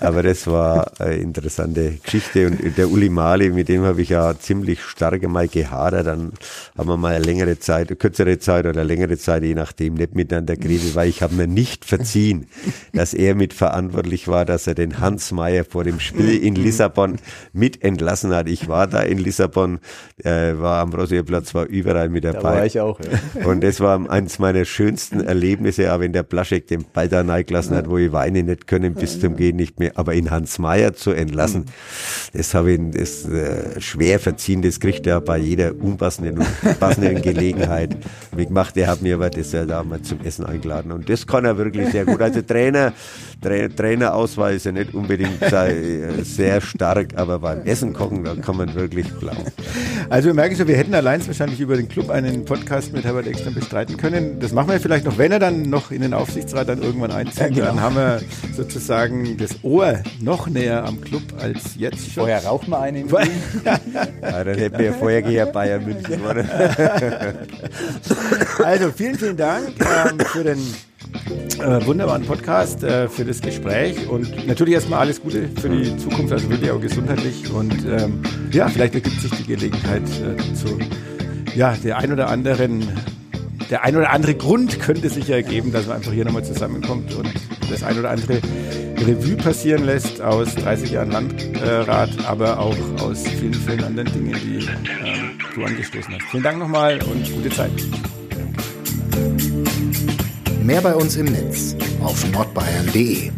aber das war eine interessante Geschichte. Und der Uli Mali, mit dem habe ich ja ziemlich stark einmal gehadert. Dann haben wir mal eine längere Zeit, kürzere Zeit oder längere Zeit, je nachdem, nicht miteinander geredet, weil ich habe mir nicht verziehen, dass er mitverantwortlich war, dass er den Hans Meyer vor dem Spiel in Lissabon mit entlassen hat. Ich war da in Lissabon, äh, war am Rosierplatz, war überall mit dabei. Da war ich auch. Ja. Und das war eines meiner schönsten Erlebnisse, auch wenn der Blaschek den Ball da reingelassen hat, wo ich weinen nicht können bis zum Gehen nicht mehr. Aber in Hans Meyer zu entlassen, das habe ich das, äh, schwer verziehen. Das kriegt er bei jeder unpassenden passenden Gelegenheit. Wie gemacht, er hat mir aber das ja da mal zum Essen eingeladen. Und das kann er wirklich sehr gut. Also Trainer, Tra Trainerauswahl ist ja nicht unbedingt äh, sehr stark, aber beim Essen kochen, da kann man wirklich blau. Also wir merken schon, wir hätten allein wahrscheinlich über den Club einen Podcast mit Herbert Eckstein bestreiten können. Das machen wir vielleicht noch, wenn er dann noch in den Aufsichtsrat dann irgendwann einzieht. Ja, genau. Dann haben wir sozusagen das Ohr noch näher am Club als jetzt schon. Vorher rauchen wir einen. Ja, dann hätten wir ja vorher gegen Bayern München. Also vielen, vielen Dank ähm, für den äh, wunderbaren Podcast, äh, für das Gespräch und natürlich erstmal alles Gute für die Zukunft, also wirklich auch gesundheitlich und ähm, ja, vielleicht ergibt sich die Gelegenheit äh, zu ja, der ein oder anderen, der ein oder andere Grund könnte sich ergeben, dass man einfach hier nochmal zusammenkommt und das ein oder andere Revue passieren lässt aus 30 Jahren Landrat, aber auch aus vielen, vielen anderen Dingen, die ähm, du angestoßen hast. Vielen Dank nochmal und gute Zeit. Mehr bei uns im Netz auf nordbayern.de.